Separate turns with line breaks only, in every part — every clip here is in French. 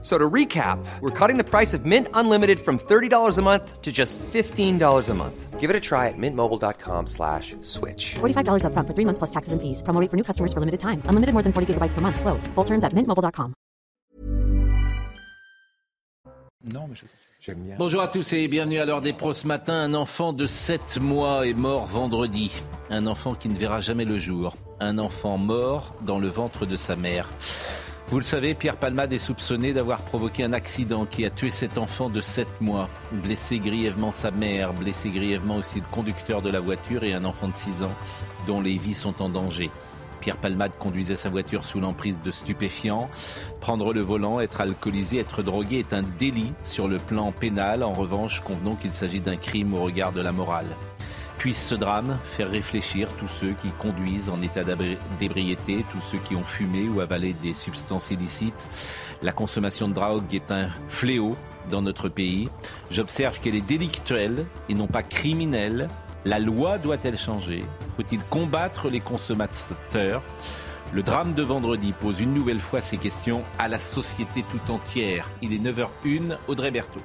So to recap, we're cutting the price of Mint Unlimited from $30 a month to just $15 a month.
Give it a try at mintmobile.com slash switch.
$45 upfront for three months plus taxes and fees. Promo rate for new customers for limited time. Unlimited more than 40 gigabytes per month. Slows. Full terms at mintmobile.com.
Non, mais je- j'aime bien.
Bonjour à tous et bienvenue à l'heure des pros. Ce matin, un enfant de 7 mois est mort vendredi. Un enfant qui ne verra jamais le jour. Un enfant mort dans le ventre de sa mère. Vous le savez, Pierre Palmade est soupçonné d'avoir provoqué un accident qui a tué cet enfant de 7 mois, blessé grièvement sa mère, blessé grièvement aussi le conducteur de la voiture et un enfant de 6 ans dont les vies sont en danger. Pierre Palmade conduisait sa voiture sous l'emprise de stupéfiants. Prendre le volant, être alcoolisé, être drogué est un délit sur le plan pénal. En revanche, convenons qu'il s'agit d'un crime au regard de la morale. Puisse ce drame faire réfléchir tous ceux qui conduisent en état d'ébriété, tous ceux qui ont fumé ou avalé des substances illicites. La consommation de drogue est un fléau dans notre pays. J'observe qu'elle est délictuelle et non pas criminelle. La loi doit-elle changer? Faut-il combattre les consommateurs? Le drame de vendredi pose une nouvelle fois ces questions à la société tout entière. Il est 9h01, Audrey Berthaud.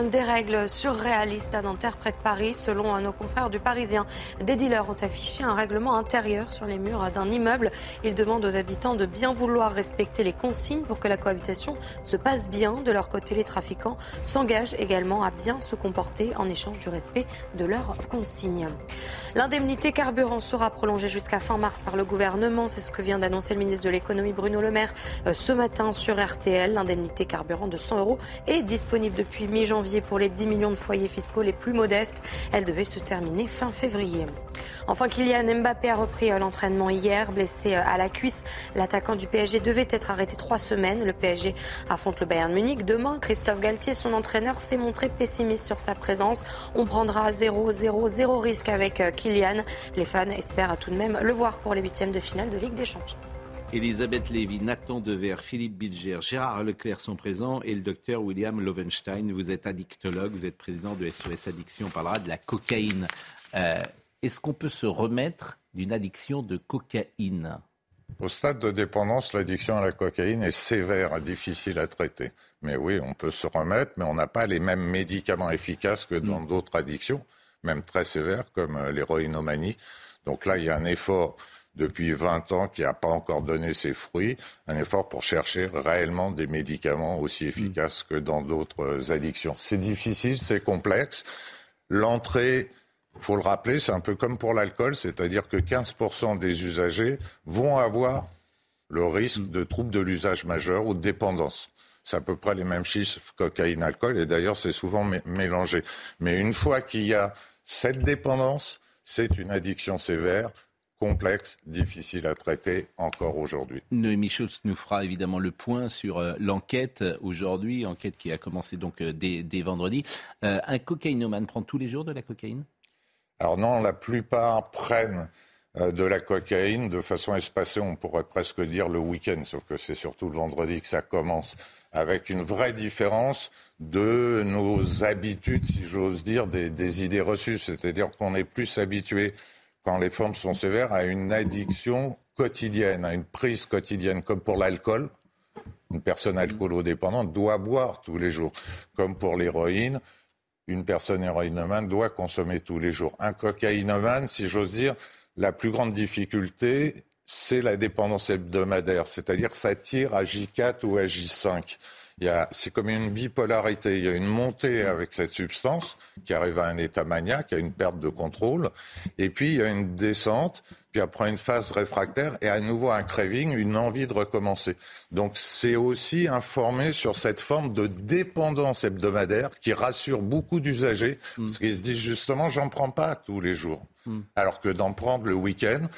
Des règles surréalistes à Nanterre, près de Paris. Selon nos confrères du Parisien, des dealers ont affiché un règlement intérieur sur les murs d'un immeuble. Ils demandent aux habitants de bien vouloir respecter les consignes pour que la cohabitation se passe bien. De leur côté, les trafiquants s'engagent également à bien se comporter en échange du respect de leurs consignes. L'indemnité carburant sera prolongée jusqu'à fin mars par le gouvernement. C'est ce que vient d'annoncer le ministre de l'économie Bruno Le Maire euh, ce matin sur RTL. L'indemnité carburant de 100 euros est disponible depuis mi-janvier pour les 10 millions de foyers fiscaux les plus modestes. Elle devait se terminer fin février. Enfin, Kylian Mbappé a repris euh, l'entraînement hier, blessé euh, à la cuisse. L'attaquant du PSG devait être arrêté trois semaines. Le PSG affronte le Bayern Munich demain. Christophe Galtier, son entraîneur, s'est montré pessimiste sur sa présence. On prendra 0-0-0 risque avec euh, Kylian. Les fans espèrent tout de même le voir pour les huitièmes de finale de Ligue des Champions.
Elisabeth Lévy, Nathan Dever, Philippe Bilger, Gérard Leclerc sont présents et le docteur William Lovenstein. Vous êtes addictologue, vous êtes président de SOS Addiction. On parlera de la cocaïne. Euh, Est-ce qu'on peut se remettre d'une addiction de cocaïne?
Au stade de dépendance, l'addiction à la cocaïne est sévère, difficile à traiter. Mais oui, on peut se remettre, mais on n'a pas les mêmes médicaments efficaces que dans d'autres addictions, même très sévères comme euh, l'héroïnomanie. Donc là, il y a un effort depuis 20 ans qui n'a pas encore donné ses fruits, un effort pour chercher réellement des médicaments aussi efficaces que dans d'autres addictions. C'est difficile, c'est complexe. L'entrée, faut le rappeler, c'est un peu comme pour l'alcool, c'est-à-dire que 15% des usagers vont avoir le risque de troubles de l'usage majeur ou de dépendance. C'est à peu près les mêmes chiffres cocaïne, alcool, et d'ailleurs c'est souvent mé- mélangé. Mais une fois qu'il y a cette dépendance, c'est une addiction sévère, complexe, difficile à traiter encore aujourd'hui.
Noémie Schultz nous fera évidemment le point sur euh, l'enquête euh, aujourd'hui, enquête qui a commencé donc euh, dès, dès vendredi. Euh, un cocaïnomane prend tous les jours de la cocaïne?
Alors non, la plupart prennent de la cocaïne de façon espacée, on pourrait presque dire le week-end, sauf que c'est surtout le vendredi que ça commence, avec une vraie différence de nos habitudes, si j'ose dire, des, des idées reçues. C'est-à-dire qu'on est plus habitué, quand les formes sont sévères, à une addiction quotidienne, à une prise quotidienne, comme pour l'alcool. Une personne alcoolodépendante doit boire tous les jours, comme pour l'héroïne une personne héroïnomane doit consommer tous les jours. Un cocaïnomane, si j'ose dire, la plus grande difficulté, c'est la dépendance hebdomadaire, c'est-à-dire ça tire à J4 ou à J5. C'est comme une bipolarité. Il y a une montée avec cette substance qui arrive à un état maniaque, à une perte de contrôle, et puis il y a une descente, puis après une phase réfractaire et à nouveau un craving, une envie de recommencer. Donc c'est aussi informé sur cette forme de dépendance hebdomadaire qui rassure beaucoup d'usagers, parce qu'ils se disent justement, j'en prends pas tous les jours. Alors que d'en prendre le week-end,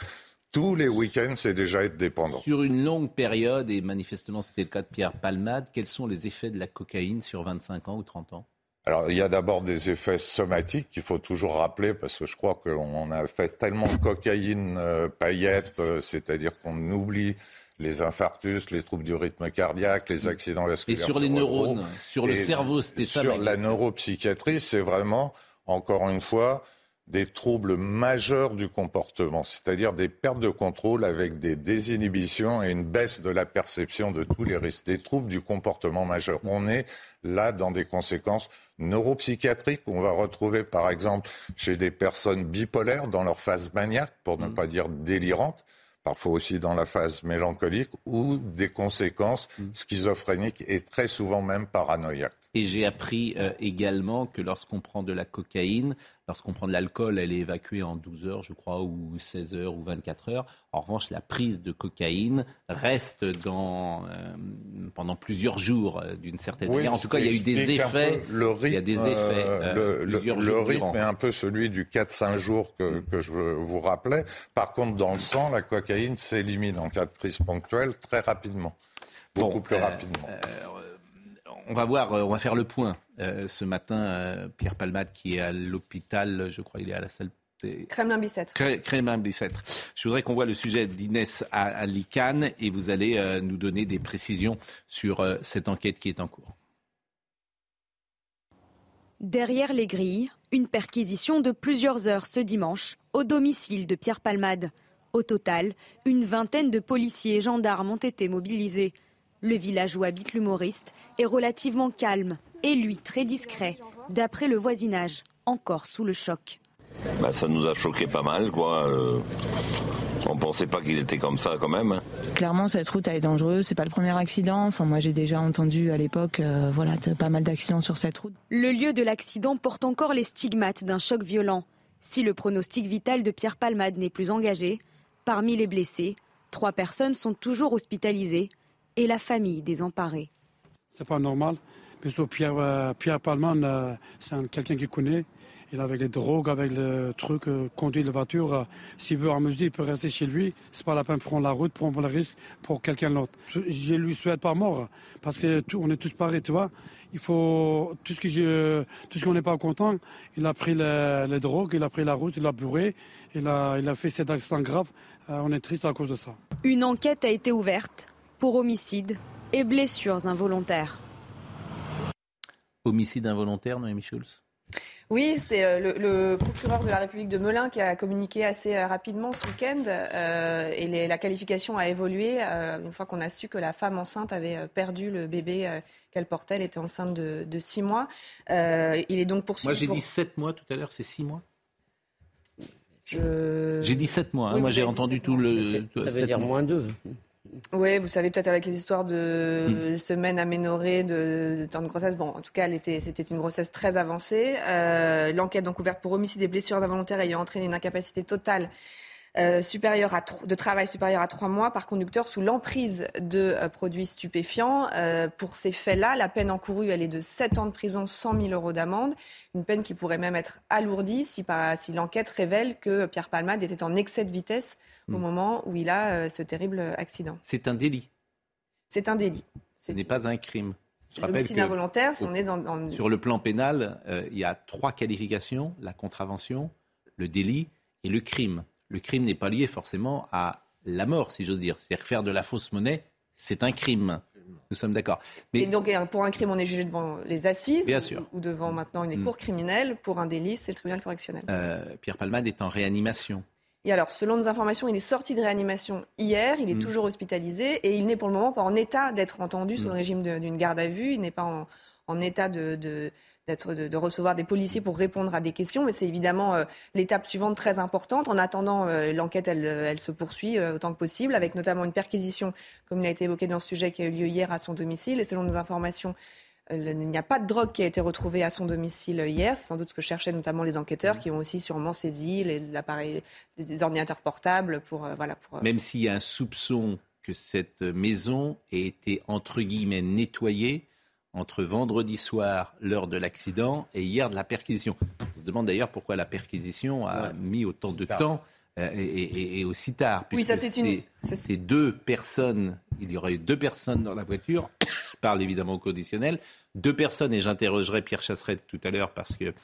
tous les week-ends, c'est déjà être dépendant.
Sur une longue période, et manifestement c'était le cas de Pierre Palmade, quels sont les effets de la cocaïne sur 25 ans ou 30 ans?
Alors, il y a d'abord des effets somatiques qu'il faut toujours rappeler parce que je crois qu'on a fait tellement de cocaïne euh, paillettes, euh, c'est-à-dire qu'on oublie les infarctus, les troubles du rythme cardiaque, les accidents vasculaires.
Et sur les neurones, sur le cerveau, c'était ça.
Sur la neuropsychiatrie, c'est vraiment, encore une fois, des troubles majeurs du comportement, c'est-à-dire des pertes de contrôle avec des désinhibitions et une baisse de la perception de tous les risques, des troubles du comportement majeur. On est là dans des conséquences neuropsychiatriques qu'on va retrouver par exemple chez des personnes bipolaires dans leur phase maniaque, pour ne mmh. pas dire délirante, parfois aussi dans la phase mélancolique, ou des conséquences mmh. schizophréniques et très souvent même paranoïaques.
Et j'ai appris euh, également que lorsqu'on prend de la cocaïne, lorsqu'on prend de l'alcool, elle est évacuée en 12 heures, je crois, ou 16 heures, ou 24 heures. En revanche, la prise de cocaïne reste dans, euh, pendant plusieurs jours, euh, d'une certaine manière. En tout cas, il y a eu des effets.
Le rythme, il y a
des effets.
le, le rythme est un peu celui du 4-5 jours que, que, je vous rappelais. Par contre, dans le sang, la cocaïne s'élimine en cas de prise ponctuelle très rapidement. Beaucoup plus rapidement
on va voir, euh, on va faire le point euh, ce matin. Euh, Pierre Palmade qui est à l'hôpital, je crois, il est à la salle.
Kremlin-Bicêtre.
Kremlin-Bicêtre. Je voudrais qu'on voit le sujet d'Inès Alicane et vous allez nous donner des précisions sur cette enquête qui est en cours.
Derrière les grilles, une perquisition de plusieurs heures ce dimanche au domicile de Pierre Palmade. Au total, une vingtaine de policiers et gendarmes ont été mobilisés. Le village où habite l'humoriste est relativement calme et lui très discret, d'après le voisinage, encore sous le choc.
Bah, ça nous a choqué pas mal, quoi. Euh, on pensait pas qu'il était comme ça quand même. Hein.
Clairement, cette route est dangereuse. C'est pas le premier accident. Enfin, moi, j'ai déjà entendu à l'époque, euh, voilà, pas mal d'accidents sur cette route.
Le lieu de l'accident porte encore les stigmates d'un choc violent. Si le pronostic vital de Pierre Palmade n'est plus engagé, parmi les blessés, trois personnes sont toujours hospitalisées et la famille désemparée.
C'est pas normal. Mais Pierre, euh, Pierre Palman, euh, c'est quelqu'un qui connaît. Il avec les drogues, avec le truc, euh, conduit la voiture. S'il veut amuser, il peut rester chez lui. C'est pas la peine de prendre la route, prendre le risque pour quelqu'un d'autre. Je lui souhaite pas mort, parce que on est tous pareils, tu vois. Il faut tout ce que je, tout ce qu'on n'est pas content. Il a pris les, drogues, il a pris la route, il a bourré, il a, il a fait cet accident grave. on est triste à cause de ça.
Une enquête a été ouverte pour homicide et blessures involontaires.
Homicide involontaire, Noémie Schulz?
Oui, c'est euh, le, procureur de la République de Melun qui a communiqué assez euh, rapidement ce week-end euh, et la qualification a évolué une fois qu'on a su que la femme enceinte avait perdu le bébé qu'elle portait. Elle était enceinte de, de six mois. il est donc poursuivi.
Moi, j'ai dit sept mois tout à l'heure, c'est six mois? J'ai dit sept mois. Hein. Moi, j'ai entendu tout le.
Ça veut dire moins deux.
Oui, vous savez peut-être avec les histoires de mm. semaines aménorées, de, de, temps de grossesse. Bon, en tout cas, c'était une grossesse très avancée. Euh, L'enquête donc ouverte pour homicide et blessures involontaires ayant entraîné une incapacité totale euh, à, de travail supérieur à trois mois par conducteur sous l'emprise de euh, produits stupéfiants. Euh, pour ces faits-là, la peine encourue, elle est de 7 ans de prison, 100 000 euros d'amende. Une peine qui pourrait même être alourdie si, si l'enquête révèle que Pierre Palmade était en excès de vitesse au hmm. moment où il a ce terrible accident.
C'est un délit.
C'est un délit.
Ce n'est pas un crime.
L'homicide involontaire, on est dans,
Sur le plan pénal, il y a trois qualifications la contravention, le délit et le crime le crime n'est pas lié forcément à la mort, si j'ose dire. C'est-à-dire que faire de la fausse monnaie, c'est un crime. Nous sommes d'accord.
Et donc, pour un crime, on est jugé devant les assises
Bien sûr.
ou devant maintenant une mm. cour criminelle. Pour un délit, c'est le tribunal correctionnel.
Euh, Pierre Palmade est en réanimation.
Et alors, selon nos informations, il est sorti de réanimation hier, il est mm. toujours hospitalisé et il n'est pour le moment pas en état d'être entendu sous le mm. régime d'une garde à vue. Il n'est pas en, état de, d'être de, recevoir des policiers pour répondre à des questions, mais c'est évidemment euh, l'étape suivante très importante. En attendant, euh, l'enquête elle, elle, se poursuit euh, autant que possible, avec notamment une perquisition, comme il a été évoqué dans ce sujet, qui a eu lieu hier à son domicile. Et selon nos informations, il n'y a pas de drogue qui a été retrouvée à son domicile hier. C'est sans doute ce que cherchaient notamment les enquêteurs, qui ont aussi sûrement saisi l'appareil, des ordinateurs portables pour voilà pour.
Même s'il y a un soupçon que cette maison ait été entre guillemets nettoyée entre vendredi soir, l'heure de l'accident, et hier de la perquisition. On se demande d'ailleurs pourquoi la perquisition a mis autant de temps euh, et, aussi tard.
Oui, ça c'est une.
C'est deux personnes, il y aurait eu deux personnes dans la voiture, parle évidemment au conditionnel. Deux personnes, et j'interrogerai Pierre Chasseret tout à l'heure parce que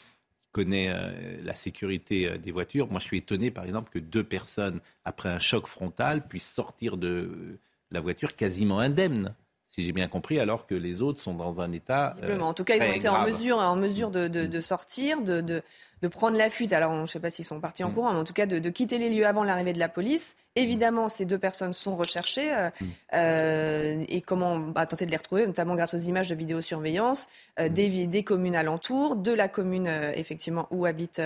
connaît euh, la sécurité euh, des voitures. Moi, je suis étonné, par exemple, que deux personnes, après un choc frontal, puissent sortir de la voiture quasiment indemnes si j'ai bien compris, alors que les autres sont dans un état.
En tout cas, ils ont été en mesure, en mesure de, de, de sortir, de, de, prendre la fuite. Alors, je ne sais pas s'ils sont partis en mm. courant, mais en tout cas, de, quitter les lieux avant l'arrivée de la police. Évidemment, ces deux personnes sont recherchées euh, mm. euh, et comment bah, tenter de les retrouver, notamment grâce aux images de vidéosurveillance euh, mm. des, des communes alentours, de la commune effectivement où habite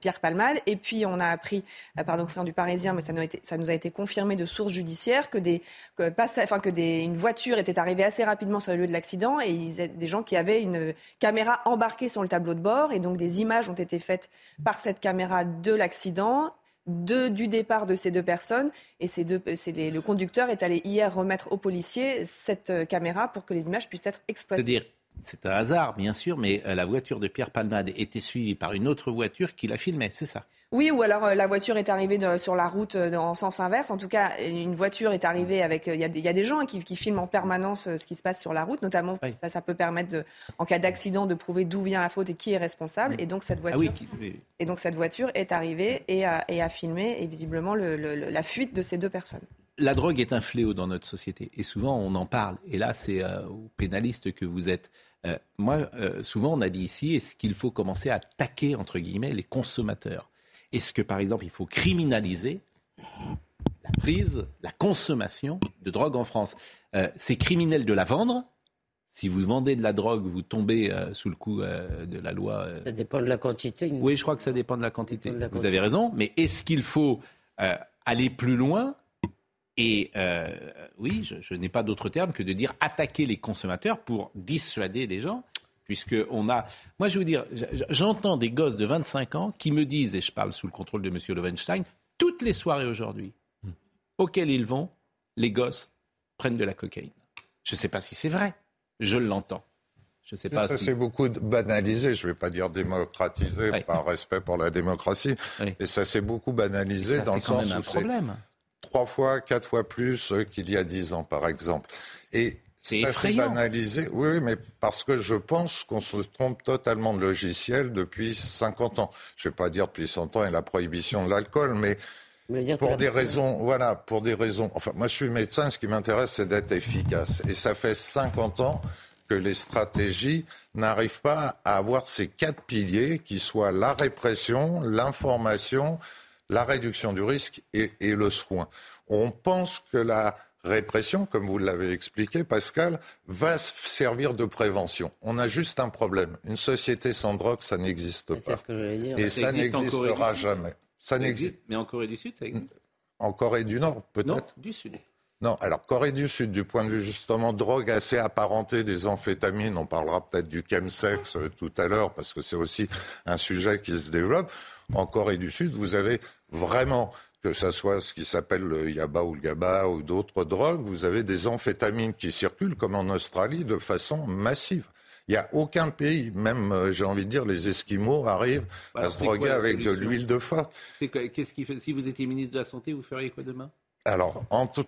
Pierre Palmade. Et puis, on a appris, pardon, confrère du Parisien, mais ça nous, a été, ça nous a été confirmé de sources judiciaires que des, que, enfin, que des, une voiture était arrivée assez rapidement sur le lieu de l'accident et il y a des gens qui avaient une caméra embarquée sur le tableau de bord et donc des images ont été faites par cette caméra de l'accident de, du départ de ces deux personnes. Et ces le conducteur est allé hier remettre aux policiers cette euh, caméra pour que les images puissent être exploitées.
C'est un hasard, bien sûr, mais euh, la voiture de Pierre Palmade était suivie par une autre voiture qui la filmait, c'est ça?
Oui, ou alors euh, la voiture est arrivée sur la route euh, en sens inverse. En tout cas, une voiture est arrivée avec. Euh, il y, a des gens qui, filment en permanence ce qui se passe sur la route, notamment ça, ça peut permettre, de, en cas d'accident, de prouver d'où vient la faute et qui est responsable. Et donc cette ah voiture, et donc cette voiture est arrivée et a, et a filmé et visiblement la fuite de ces deux personnes.
La drogue est un fléau dans notre société et souvent on en parle. Et là, c'est aux pénalistes que vous êtes. Moi, souvent on a dit ici, est-ce qu'il faut commencer à attaquer entre guillemets les consommateurs? Est-ce que, par exemple, il faut criminaliser la prise, la consommation de drogue en France? Euh, C'est criminel de la vendre. Si vous vendez de la drogue, vous tombez euh, sous le coup euh, de la loi.
Ça dépend de la quantité.
Oui, je crois que ça dépend de la quantité. vous avez raison. Mais est-ce qu'il faut aller plus loin et oui, je, je n'ai pas d'autre terme que de dire attaquer les consommateurs pour dissuader les gens puisque on a. Moi, je vais vous dire, j'entends des gosses de 25 ans qui me disent, et je parle sous le contrôle de M. Lovenstein, toutes les soirées aujourd'hui hmm. auxquelles ils vont, les gosses prennent de la cocaïne. Je ne sais pas si c'est vrai. Je l'entends. Je sais pas
ça,
si...
c'est beaucoup banalisé, je ne vais pas dire démocratisé par respect pour la démocratie. Et ça s'est beaucoup banalisé dans le sens où c'est trois fois, quatre fois plus qu'il y a dix ans, par exemple. Et
c'est effrayant.
banalisé. Oui, mais parce que je pense qu'on se trompe totalement de logiciel depuis 50 ans. Je ne vais pas dire depuis 100 ans et la prohibition de l'alcool, mais pour des raisons, voilà, pour des raisons. Enfin, moi, je suis médecin. Ce qui m'intéresse, c'est d'être efficace. Et ça fait 50 ans que les stratégies n'arrivent pas à avoir ces quatre piliers qui soient la répression, l'information, la réduction du risque et, et le soin. On pense que la répression, comme vous l'avez expliqué, Pascal, va servir de prévention. On a juste un problème. Une société sans drogue, ça n'existe pas.
Ce que dire.
Et ça, n'existera jamais.
Ça, n'existe. Mais en Corée du Sud, ça existe?
En Corée du Nord, peut-être?
Non, du Sud.
Non, alors Corée du Sud, du point de vue justement drogue assez apparentée des amphétamines, on parlera peut-être du chemsex euh, tout à l'heure parce que c'est aussi un sujet qui se développe. En Corée du Sud, vous avez vraiment que ce soit ce qui s'appelle le yaba ou le gaba ou d'autres drogues, vous avez des amphétamines qui circulent, comme en Australie, de façon massive. Il n'y a aucun pays, même, euh, j'ai envie de dire, les Esquimaux arrivent bah, à se droguer avec de l'huile de phoque.
Qu'est-ce qui fait Si vous étiez ministre de la Santé, vous feriez quoi demain?
Alors, en tout,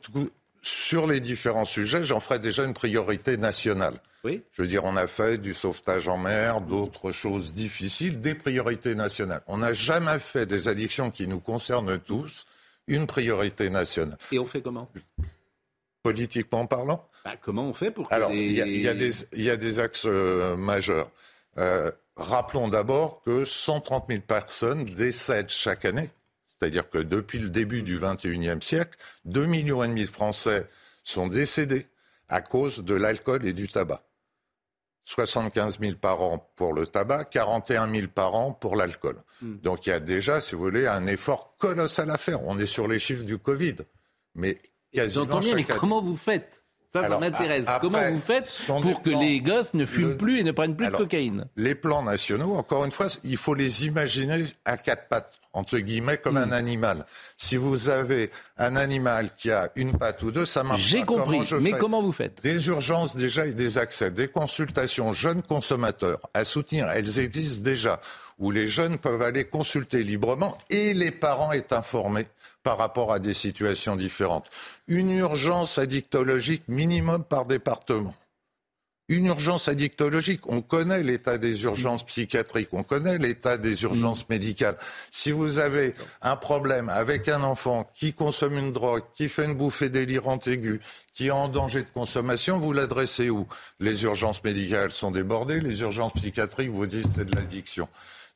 sur les différents sujets, j'en ferai déjà une priorité nationale.
Oui.
Je veux dire, on a fait du sauvetage en mer, d'autres choses difficiles, des priorités nationales. On n'a jamais fait des addictions qui nous concernent tous une priorité nationale.
Et on fait comment?
Politiquement parlant?
Bah, Comment on fait pour que
Alors, il y, a des axes euh, majeurs. Euh, rappelons d'abord que 130 000 personnes décèdent chaque année c'est-à-dire que depuis le début du XXIe siècle, 2,5 millions et demi de Français sont décédés à cause de l'alcool et du tabac. 75 000 par an pour le tabac, 41 000 par an pour l'alcool. Hmm. Donc il y a déjà, si vous voulez, un effort colossal à faire. On est sur les chiffres du Covid. Mais quasiment
J'entends bien, mais comment vous faites? Ça, ça m'intéresse. Comment vous faites pour que les gosses ne fument plus et ne prennent plus de cocaïne
Les plans nationaux, encore une fois, il faut les imaginer à quatre pattes, entre guillemets, comme un hmm. animal. Si vous avez un animal qui a une patte ou deux, ça marche
J'ai compris, mais comment vous faites
Des urgences déjà et des accès, des consultations jeunes consommateurs à soutenir, elles existent déjà, où les jeunes peuvent aller consulter librement et les parents est informés par rapport à des situations différentes. Une urgence addictologique minimum par département. une urgence addictologique. On connaît l'état des urgences psychiatriques, on connaît l'état des urgences médicales. Si vous avez un problème avec un enfant qui consomme une drogue, qui fait une bouffée délirante aiguë, qui est en danger de consommation, vous l'adressez où? Les urgences médicales sont débordées, les urgences psychiatriques vous disent c'est de l'addiction.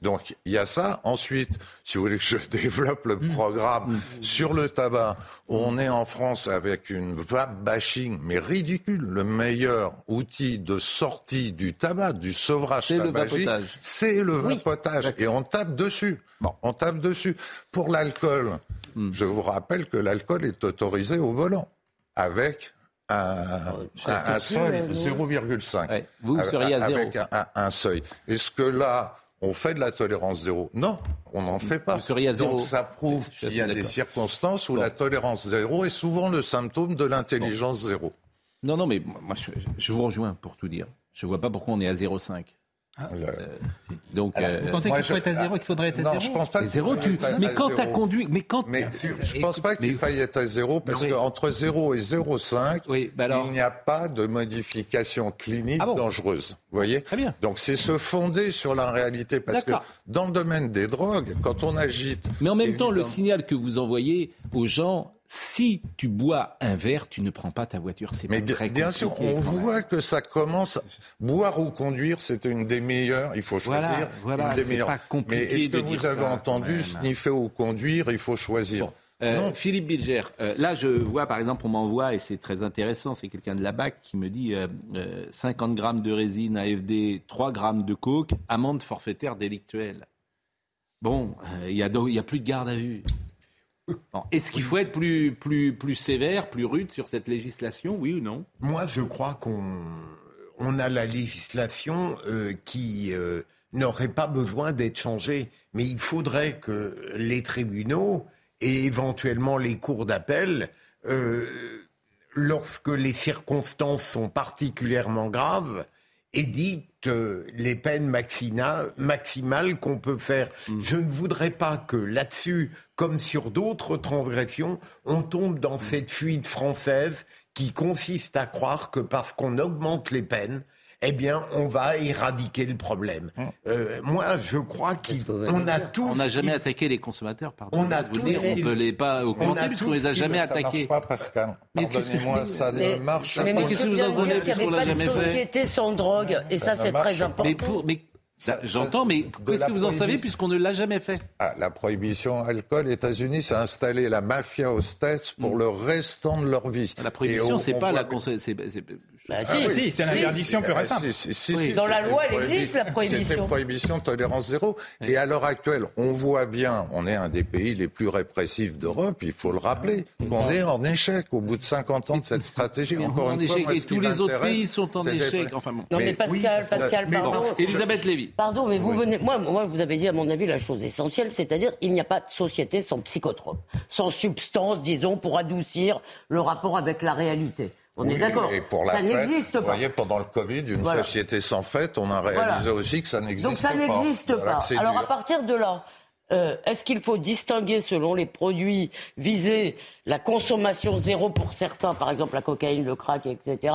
Donc il y a ça. Ensuite, si vous voulez que je développe le programme sur le tabac, on est en France avec une vape bashing, mais ridicule. Le meilleur outil de sortie du tabac, du sevrage
C'est le vapotage.
c'est le vapotage. Et on tape dessus. On tape dessus. Pour l'alcool, je vous rappelle que l'alcool est autorisé au volant avec un, un- un seuil 0,5.
Vous seriez à zéro.
Avec un, un- un seuil. Est-ce que là, on fait de la tolérance zéro Non, on n'en fait pas.
Vous seriez à zéro.
Donc ça prouve qu'il y a des circonstances où la tolérance zéro est souvent le symptôme de l'intelligence zéro.
Non, non, mais moi, je, je vous rejoins pour tout dire. Je vois pas pourquoi on est à 0,5.
Le-
Donc,
Alors,
euh,
vous pensez qu'il faut
je-
être à zéro, qu'il faudrait être à
Non,
zéro
je pense pas
mais
qu'il
zéro, tu.
à-
Mais quand tu as conduit, mais quand.
Mais je pense pas qu'il
mais-
faille être à zéro parce
Mais-
qu'entre 0 et 0,5,
Oui, bah alors-
il n'y a pas de modification clinique
Ah bon
dangereuse. Vous voyez
Très bien.
Donc c'est se fonder sur la réalité parce que dans le domaine des drogues, quand on agite.
Mais en même temps, le signal que vous envoyez aux gens, si tu bois un verre, tu ne prends pas ta voiture. C'est
Mais bien,
très
bien sûr, on voit que ça commence. Boire ou conduire, c'est une des meilleures. Il faut choisir.
voilà,
une des meilleures.
pas compliqué
Mais est-ce que vous
dire
avez
ça,
entendu sniffer ou conduire Il faut choisir.
Bon. Euh, Philippe Bilger, euh, là je vois par exemple, on m'envoie, et c'est très intéressant, c'est quelqu'un de la BAC qui me dit euh, euh, 50 grammes de résine AFD, 3 grammes de coke, amende forfaitaire délictuelle. Bon, il y, a a plus de garde à vue. Est-ce qu'il faut être plus, plus, plus sévère, plus rude sur cette législation, oui ou non?
Moi, je crois qu'on on a la législation euh, qui euh, n'aurait pas besoin d'être changée. Mais il faudrait que les tribunaux et éventuellement les cours d'appel, euh, lorsque les circonstances sont particulièrement graves, éditent euh, les peines maxina- maximales qu'on peut faire. Je ne voudrais pas que là-dessus, comme sur d'autres transgressions, on tombe dans cette fuite française qui consiste à croire que parce qu'on augmente les peines, eh bien, on va éradiquer le problème. Euh, moi, je crois qu'on a tous...
On n'a jamais attaqué les consommateurs, pardon.
On a tous-
dis, on peut les pas augmenter puisqu'on les a jamais
Ça
attaqués.
marche pas, Pascal. Pardonnez-moi, ça ne marche pas.
mais
Qu'est-ce que vous en
dire n'y
puisqu'on l'a jamais fait
société sans drogue, et ça, c'est
ne marche
très
pas.
important.
J'entends, mais qu'est-ce que vous en savez puisqu'on ne l'a jamais fait
Ah, la prohibition alcool, États-Unis, ça a installé la mafia aux States pour le restant de leur vie.
La prohibition,
on-
c'est pas
voit
la
Bah,
Ah
si,
oui.
Si, c'est une interdiction pure et
Ah,
simple.
si, si, si,
Oui.
si,
Dans la loi, elle existe, la prohibition.
C'était prohibition, tolérance zéro. Et à l'heure actuelle, on voit bien, on est un des pays les plus répressifs d'Europe, il faut le rappeler, qu'on est en échec au bout de 50 ans de cette stratégie.
Mais
Encore
en
une fois,
échec,
moi,
et tous les autres pays sont en échec. Enfin bon.
Non, mais,
Mais
Pascal,
oui,
Pascal,
mais-
pardon.
Bon, Elisabeth Lévy.
Pardon, mais vous venez. Moi, moi, vous avez dit, à mon avis, la chose essentielle, c'est-à-dire il n'y a pas de société sans psychotrope, sans substance, disons, pour adoucir le rapport avec la réalité. On est d'accord.
Et pour la
ça n'existe
vous
pas.
voyez, pendant le Covid, une
Voilà.
société sans fête, on a réalisé
Voilà.
aussi que ça n'existe pas.
Donc ça n'existe pas. Alors
dur.
à partir de là, euh, est-ce qu'il faut distinguer selon les produits visés la consommation zéro pour certains, par exemple la cocaïne, le crack, etc.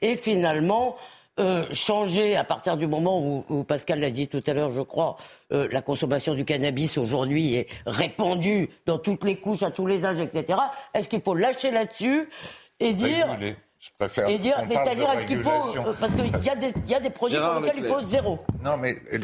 Et finalement euh, changer à partir du moment où, où Pascal l'a dit tout à l'heure, je crois, euh, la consommation du cannabis aujourd'hui est répandue dans toutes les couches, à tous les âges, etc. Est-ce qu'il faut lâcher là-dessus et dire
Réguler. Je préfère.
et dire, mais c'est-à-dire, est-ce qu'il faut. euh, Parce qu'il y, a des- y a des produits
Gérard
pour lesquels il faut zéro.
Non, mais euh,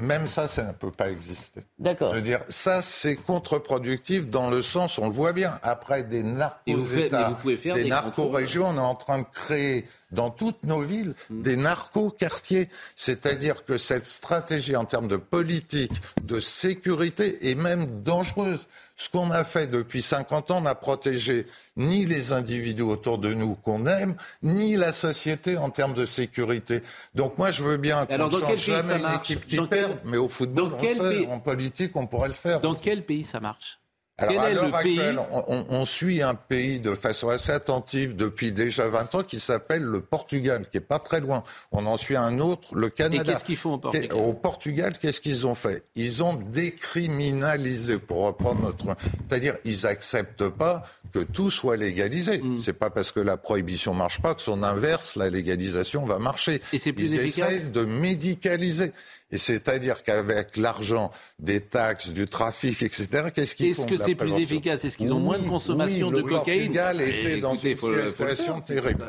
même ça, ça ne peut pas exister.
D'accord.
Je veux dire, ça, c'est contre-productif dans le sens, on le voit bien, après des narco-États, des narco-régions, on est en train de créer dans toutes nos villes
Hmm.
des narco-quartiers. C'est-à-dire que cette stratégie en termes de politique, de sécurité est même dangereuse. Ce qu'on a fait depuis 50 ans n'a protégé ni les individus autour de nous qu'on aime, ni la société en termes de sécurité. Donc moi, je veux bien qu'on ne change jamais une équipe qui
Dans quel-
perd, mais au football,
dans
on
quel
le fait.
pays-
En politique, on pourrait le faire.
Dans quel pays ça marche?
Alors, à l'heure actuelle, on, on- suit un pays de façon assez attentive depuis déjà 20 ans qui s'appelle le Portugal, qui est pas très loin. On en suit un autre, le Canada.
qu'est-ce qu'ils font au Portugal?
Au Portugal, qu'est-ce qu'ils ont fait? Ils ont décriminalisé, pour reprendre notre... C'est-à-dire, ils acceptent pas que tout soit légalisé.
Mm.
C'est pas parce que la prohibition marche pas que son inverse, la légalisation, va marcher.
Et c'est plus
ils
efficace?
essayent de médicaliser. Et c'est-à-dire qu'avec l'argent des taxes, du trafic, etc., qu'est-ce qu'ils font
Est-ce que
la
c'est plus efficace? Est-ce qu'ils ont moins de consommation
oui,
de
le
cocaïne?
Portugal
Eh,
était dans
écoutez,
une situation
faire.
terrible.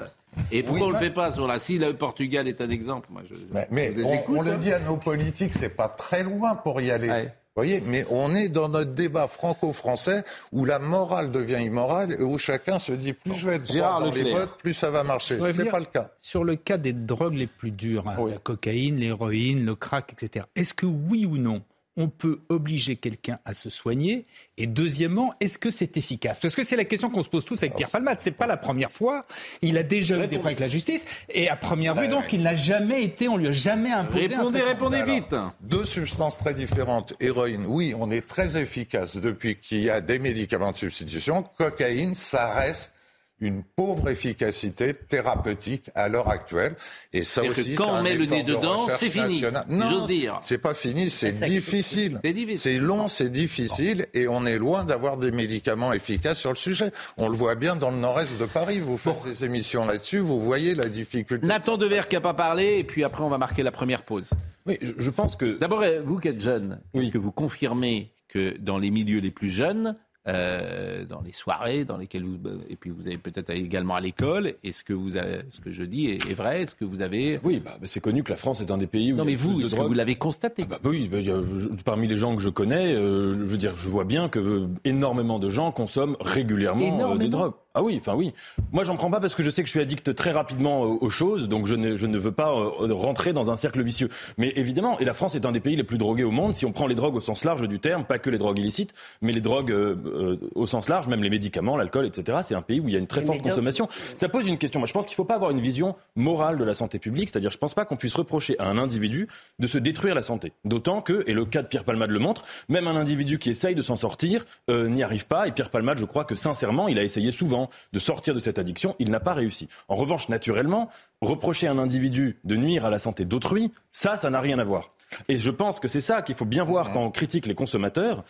Et pourquoi
Oui,
on ne le fait pas à ce moment-là Si le Portugal est un exemple, moi je.
Mais, mais on,
écoute,
on le dit à nos politiques, c'est pas très loin pour y aller. Vous voyez, mais on est dans notre débat franco-français où la morale devient immorale et où chacun se dit plus je vais être droit
Gérard
dans les votes, plus ça va marcher. C'est
venir
pas le cas.
Sur le cas des drogues les plus dures, hein, la cocaïne, l'héroïne, le crack, etc. Est-ce que oui ou non, on peut obliger quelqu'un à se soigner Et deuxièmement, est-ce que c'est efficace? Parce que c'est la question qu'on se pose tous avec Pierre Palmade. C'est pas la première fois. Il a déjà eu des problèmes avec la justice. Et à première vue, donc, il n'a jamais été, on lui a jamais imposé. un traitement.
Alors, Deux substances très différentes. Héroïne, oui, on est très efficace depuis qu'il y a des médicaments de substitution. Cocaïne, ça reste une pauvre efficacité thérapeutique à l'heure actuelle. Et ça aussi,
quand
c'est
on
un
met le nez
de
dedans, c'est fini,
Non, c'est pas fini, c'est difficile. C'est long, c'est difficile, et on est loin d'avoir des médicaments efficaces sur le sujet. On le voit bien dans le nord-est de Paris. Vous faites des émissions là-dessus, vous voyez la difficulté.
Nathan Dever qui n'a pas parlé, et puis après on va marquer la première pause.
Oui, je, je pense que.
D'abord, euh, vous qui êtes jeune, est-ce que vous confirmez que dans les milieux les plus jeunes, euh, dans les soirées dans lesquelles vous et puis vous avez peut-être également à l'école. Est-ce que vous avez, ce que je dis est, est vrai? Est-ce que vous avez
Oui, bah, c'est connu que la France est un des pays où
Non,
il y
mais vous, est-ce que vous l'avez constaté?
Ah bah oui, bah, a- je- parmi les gens que je connais, euh, je veux dire, je vois bien que euh, énormément de gens consomment régulièrement des drogues. Ah oui, enfin oui. Moi, j'en prends pas parce que je sais que je suis addict très rapidement euh, aux choses, donc je ne, je ne veux pas euh, rentrer dans un cercle vicieux. Mais évidemment, et la France est un des pays les plus drogués au monde. Si on prend les drogues au sens large du terme, pas que les drogues illicites, mais les drogues euh, euh, au sens large, même les médicaments, l'alcool, etc. C'est un pays où il y a une très forte consommation. Ça pose une question. Moi, je pense qu'il ne faut pas avoir une vision morale de la santé publique. C'est-à-dire, je ne pense pas qu'on puisse reprocher à un individu de se détruire la santé. D'autant que, et le cas de Pierre Palmade le montre, même un individu qui essaye de s'en sortir euh, n'y arrive pas. Et Pierre Palmade, je crois que sincèrement, il a essayé souvent de sortir de cette addiction. Il n'a pas réussi. En revanche, naturellement, reprocher à un individu de nuire à la santé d'autrui, ça, ça n'a rien à voir. Et je pense que c'est ça qu'il faut bien voir quand on critique les consommateurs.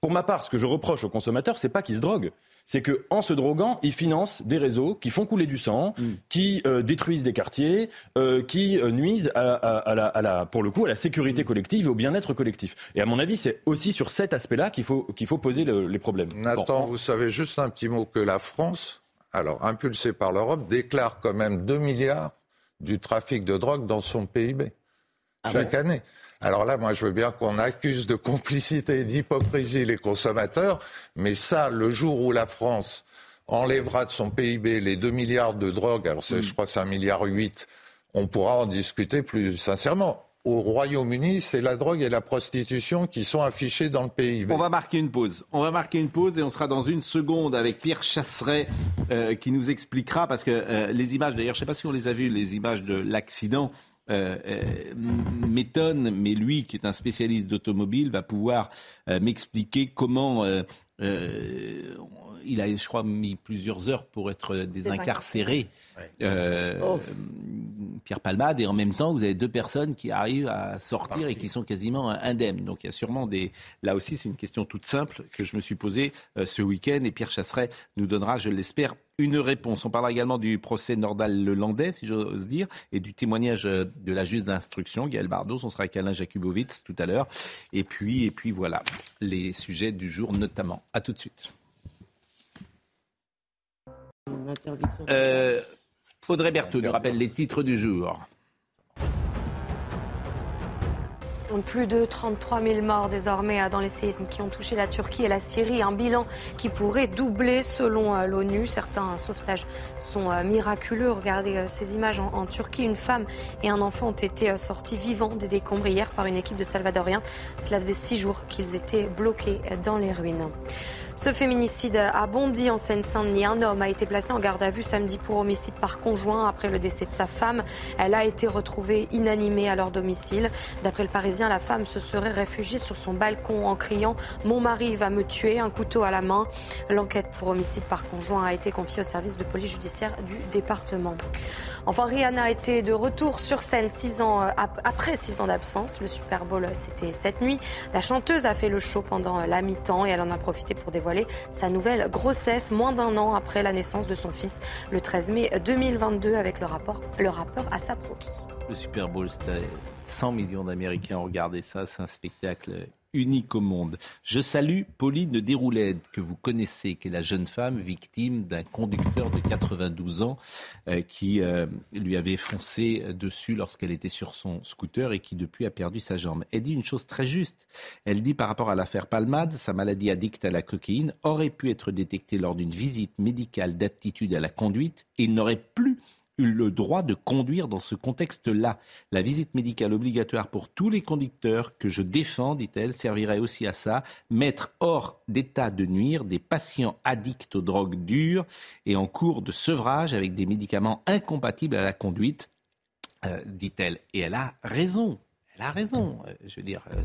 Pour ma part, ce que je reproche aux consommateurs, c'est pas qu'ils se droguent. C'est que en se droguant, ils financent des réseaux qui font couler du sang, qui euh, détruisent des quartiers, euh, qui euh, nuisent à, à- à la, à la- pour le coup, à la sécurité collective et au bien-être collectif. Et à mon avis, c'est aussi sur cet aspect-là qu'il faut, qu'il faut poser le- les problèmes.
Nathan, vous savez juste un petit mot que la France, alors impulsée par l'Europe, déclare quand même 2 milliards du trafic de drogue dans son PIB chaque année. Alors là, moi, je veux bien qu'on accuse de complicité et d'hypocrisie les consommateurs, mais ça, le jour où la France enlèvera de son PIB les 2 milliards de drogue, alors c'est- je crois que c'est un milliard 8, on pourra en discuter plus sincèrement. Au Royaume-Uni, c'est la drogue et la prostitution qui sont affichées dans le PIB.
On va marquer une pause. On va marquer une pause et on sera dans une seconde avec Pierre Chasseret euh, qui nous expliquera parce que euh, les images, d'ailleurs, je ne sais pas si on les a vues, les images de l'accident. Euh, euh, m'étonne, mais lui, qui est un spécialiste d'automobile, va pouvoir euh, m'expliquer comment il a, je crois, mis plusieurs heures pour être désincarcéré. Euh,
Oh.
Pierre Palmade, et en même temps, vous avez deux personnes qui arrivent à sortir et qui sont quasiment indemnes. Donc il y a sûrement des. Là aussi, c'est une question toute simple que je me suis posée euh, ce week-end, et Pierre Chasseret nous donnera, je l'espère, une réponse. On parlera également du procès Nordal-Lelandais, si j'ose dire, et du témoignage euh, de la juge d'instruction, Gaël Bardos. On sera avec Alain Jakubowicz tout à l'heure. Et puis, et puis voilà, les sujets du jour notamment. À tout de suite. Euh, Audrey Berthaud nous rappelle les titres du jour.
Plus de 33 000 morts désormais euh, dans les séismes qui ont touché la Turquie et la Syrie. Un bilan qui pourrait doubler selon euh, l'ONU. Certains sauvetages sont euh, miraculeux. Regardez euh, ces images en, en Turquie. Une femme et un enfant ont été sortis vivants des décombres hier par une équipe de Salvadoriens. Cela faisait six jours qu'ils étaient bloqués dans les ruines. Ce féminicide a bondi en Seine-Saint-Denis. Un homme a été placé en garde à vue samedi pour homicide par conjoint après le décès de sa femme. Elle a été retrouvée inanimée à leur domicile. D'après le Parisien, la femme se serait réfugiée sur son balcon en criant ⁇ Mon mari va me tuer !⁇ un couteau à la main. L'enquête pour homicide par conjoint a été confiée au service de police judiciaire du département. Enfin, Rihanna était de retour sur scène six ans, euh, après six ans d'absence. Le Super Bowl, c'était cette nuit. La chanteuse a fait le show pendant la mi-temps et elle en a profité pour dévoiler sa nouvelle grossesse moins d'un an après la naissance de son fils le 13 mai 2022 avec le, rapport, le rappeur Asap Rocky.
Le Super Bowl, c'était 100 millions d'Américains ont regardé ça. C'est un spectacle unique au monde. Je salue Pauline Déroulède, que vous connaissez, qui est la jeune femme victime d'un conducteur de 92 ans euh, qui euh, lui avait foncé dessus lorsqu'elle était sur son scooter et qui depuis a perdu sa jambe. Elle dit une chose très juste. Elle dit par rapport à l'affaire Palmade, sa maladie addicte à la cocaïne aurait pu être détectée lors d'une visite médicale d'aptitude à la conduite et il n'aurait plus le droit de conduire dans ce contexte-là. La visite médicale obligatoire pour tous les conducteurs que je défends, dit-elle, servirait aussi à ça, mettre hors d'état de nuire des patients addicts aux drogues dures et en cours de sevrage avec des médicaments incompatibles à la conduite, euh, dit-elle. Et elle a raison. Elle a raison. Euh, je veux dire, euh,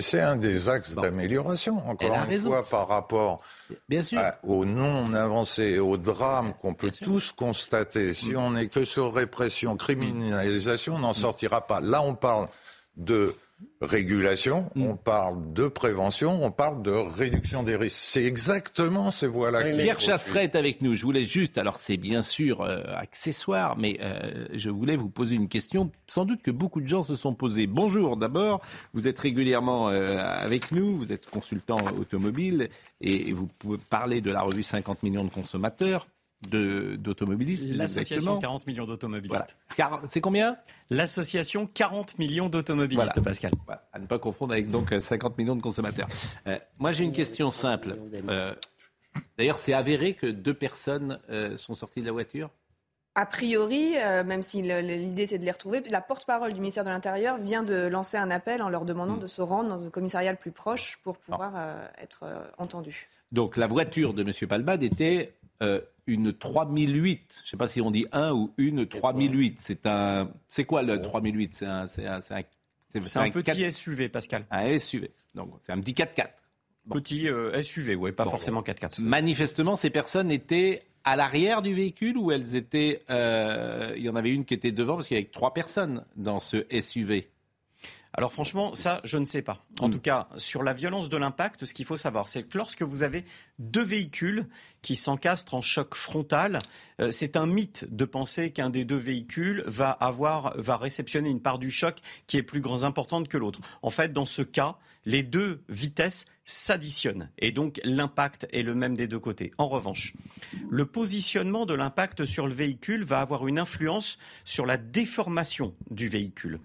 c'est un des axes d'amélioration. Encore une fois, par rapport
Bien sûr.
aux non avancées, aux drames qu'on peut tous constater. Si mm. on n'est que sur répression, criminalisation, on n'en sortira pas. Là, on parle de régulation, mm. on parle de prévention, on parle de réduction des risques. C'est exactement ces voies-là.
Pierre Chasseret est avec nous. Je voulais juste, alors c'est bien sûr euh, accessoire, mais euh, je voulais vous poser une question. Sans doute que beaucoup de gens se sont posés. Bonjour d'abord, vous êtes régulièrement euh, avec nous, vous êtes consultant automobile et vous pouvez parler de la revue 50 millions de consommateurs d'automobilistes.
L'association 40 millions d'automobilistes.
C'est combien?
L'association 40 millions d'automobilistes, Pascal.
À ne pas confondre avec donc 50 euh, millions de consommateurs. Euh, moi, j'ai une question simple. Euh, d'ailleurs, c'est avéré que deux personnes sont sorties de la voiture?
A priori, même si l'idée c'est de les retrouver, la porte-parole du ministère de l'Intérieur vient de lancer un appel en leur demandant hmm. de se rendre dans un commissariat le plus proche pour pouvoir être entendus.
Donc la voiture de M. Palmade était une 3008. Je ne sais pas si on dit un ou une 3008. C'est un. C'est quoi le 3008 C'est un. C'est un,
c'est un, petit SUV, Pascal.
Un SUV. Donc c'est un petit 4x4.
Petit euh, SUV, oui, pas forcément 4x4.
Manifestement, ces personnes étaient à l'arrière du véhicule ou elles étaient. Euh, il y en avait une qui était devant parce qu'il y avait trois personnes dans ce SUV.
Alors franchement, ça, je ne sais pas. En mm. tout cas, sur la violence de l'impact, ce qu'il faut savoir, c'est que lorsque vous avez deux véhicules qui s'encastrent en choc frontal, euh, c'est un mythe de penser qu'un des deux véhicules va avoir, va réceptionner une part du choc qui est plus grand importante que l'autre. En fait, dans ce cas, les deux vitesses s'additionnent et donc l'impact est le même des deux côtés. En revanche, le positionnement de l'impact sur le véhicule va avoir une influence sur la déformation du véhicule.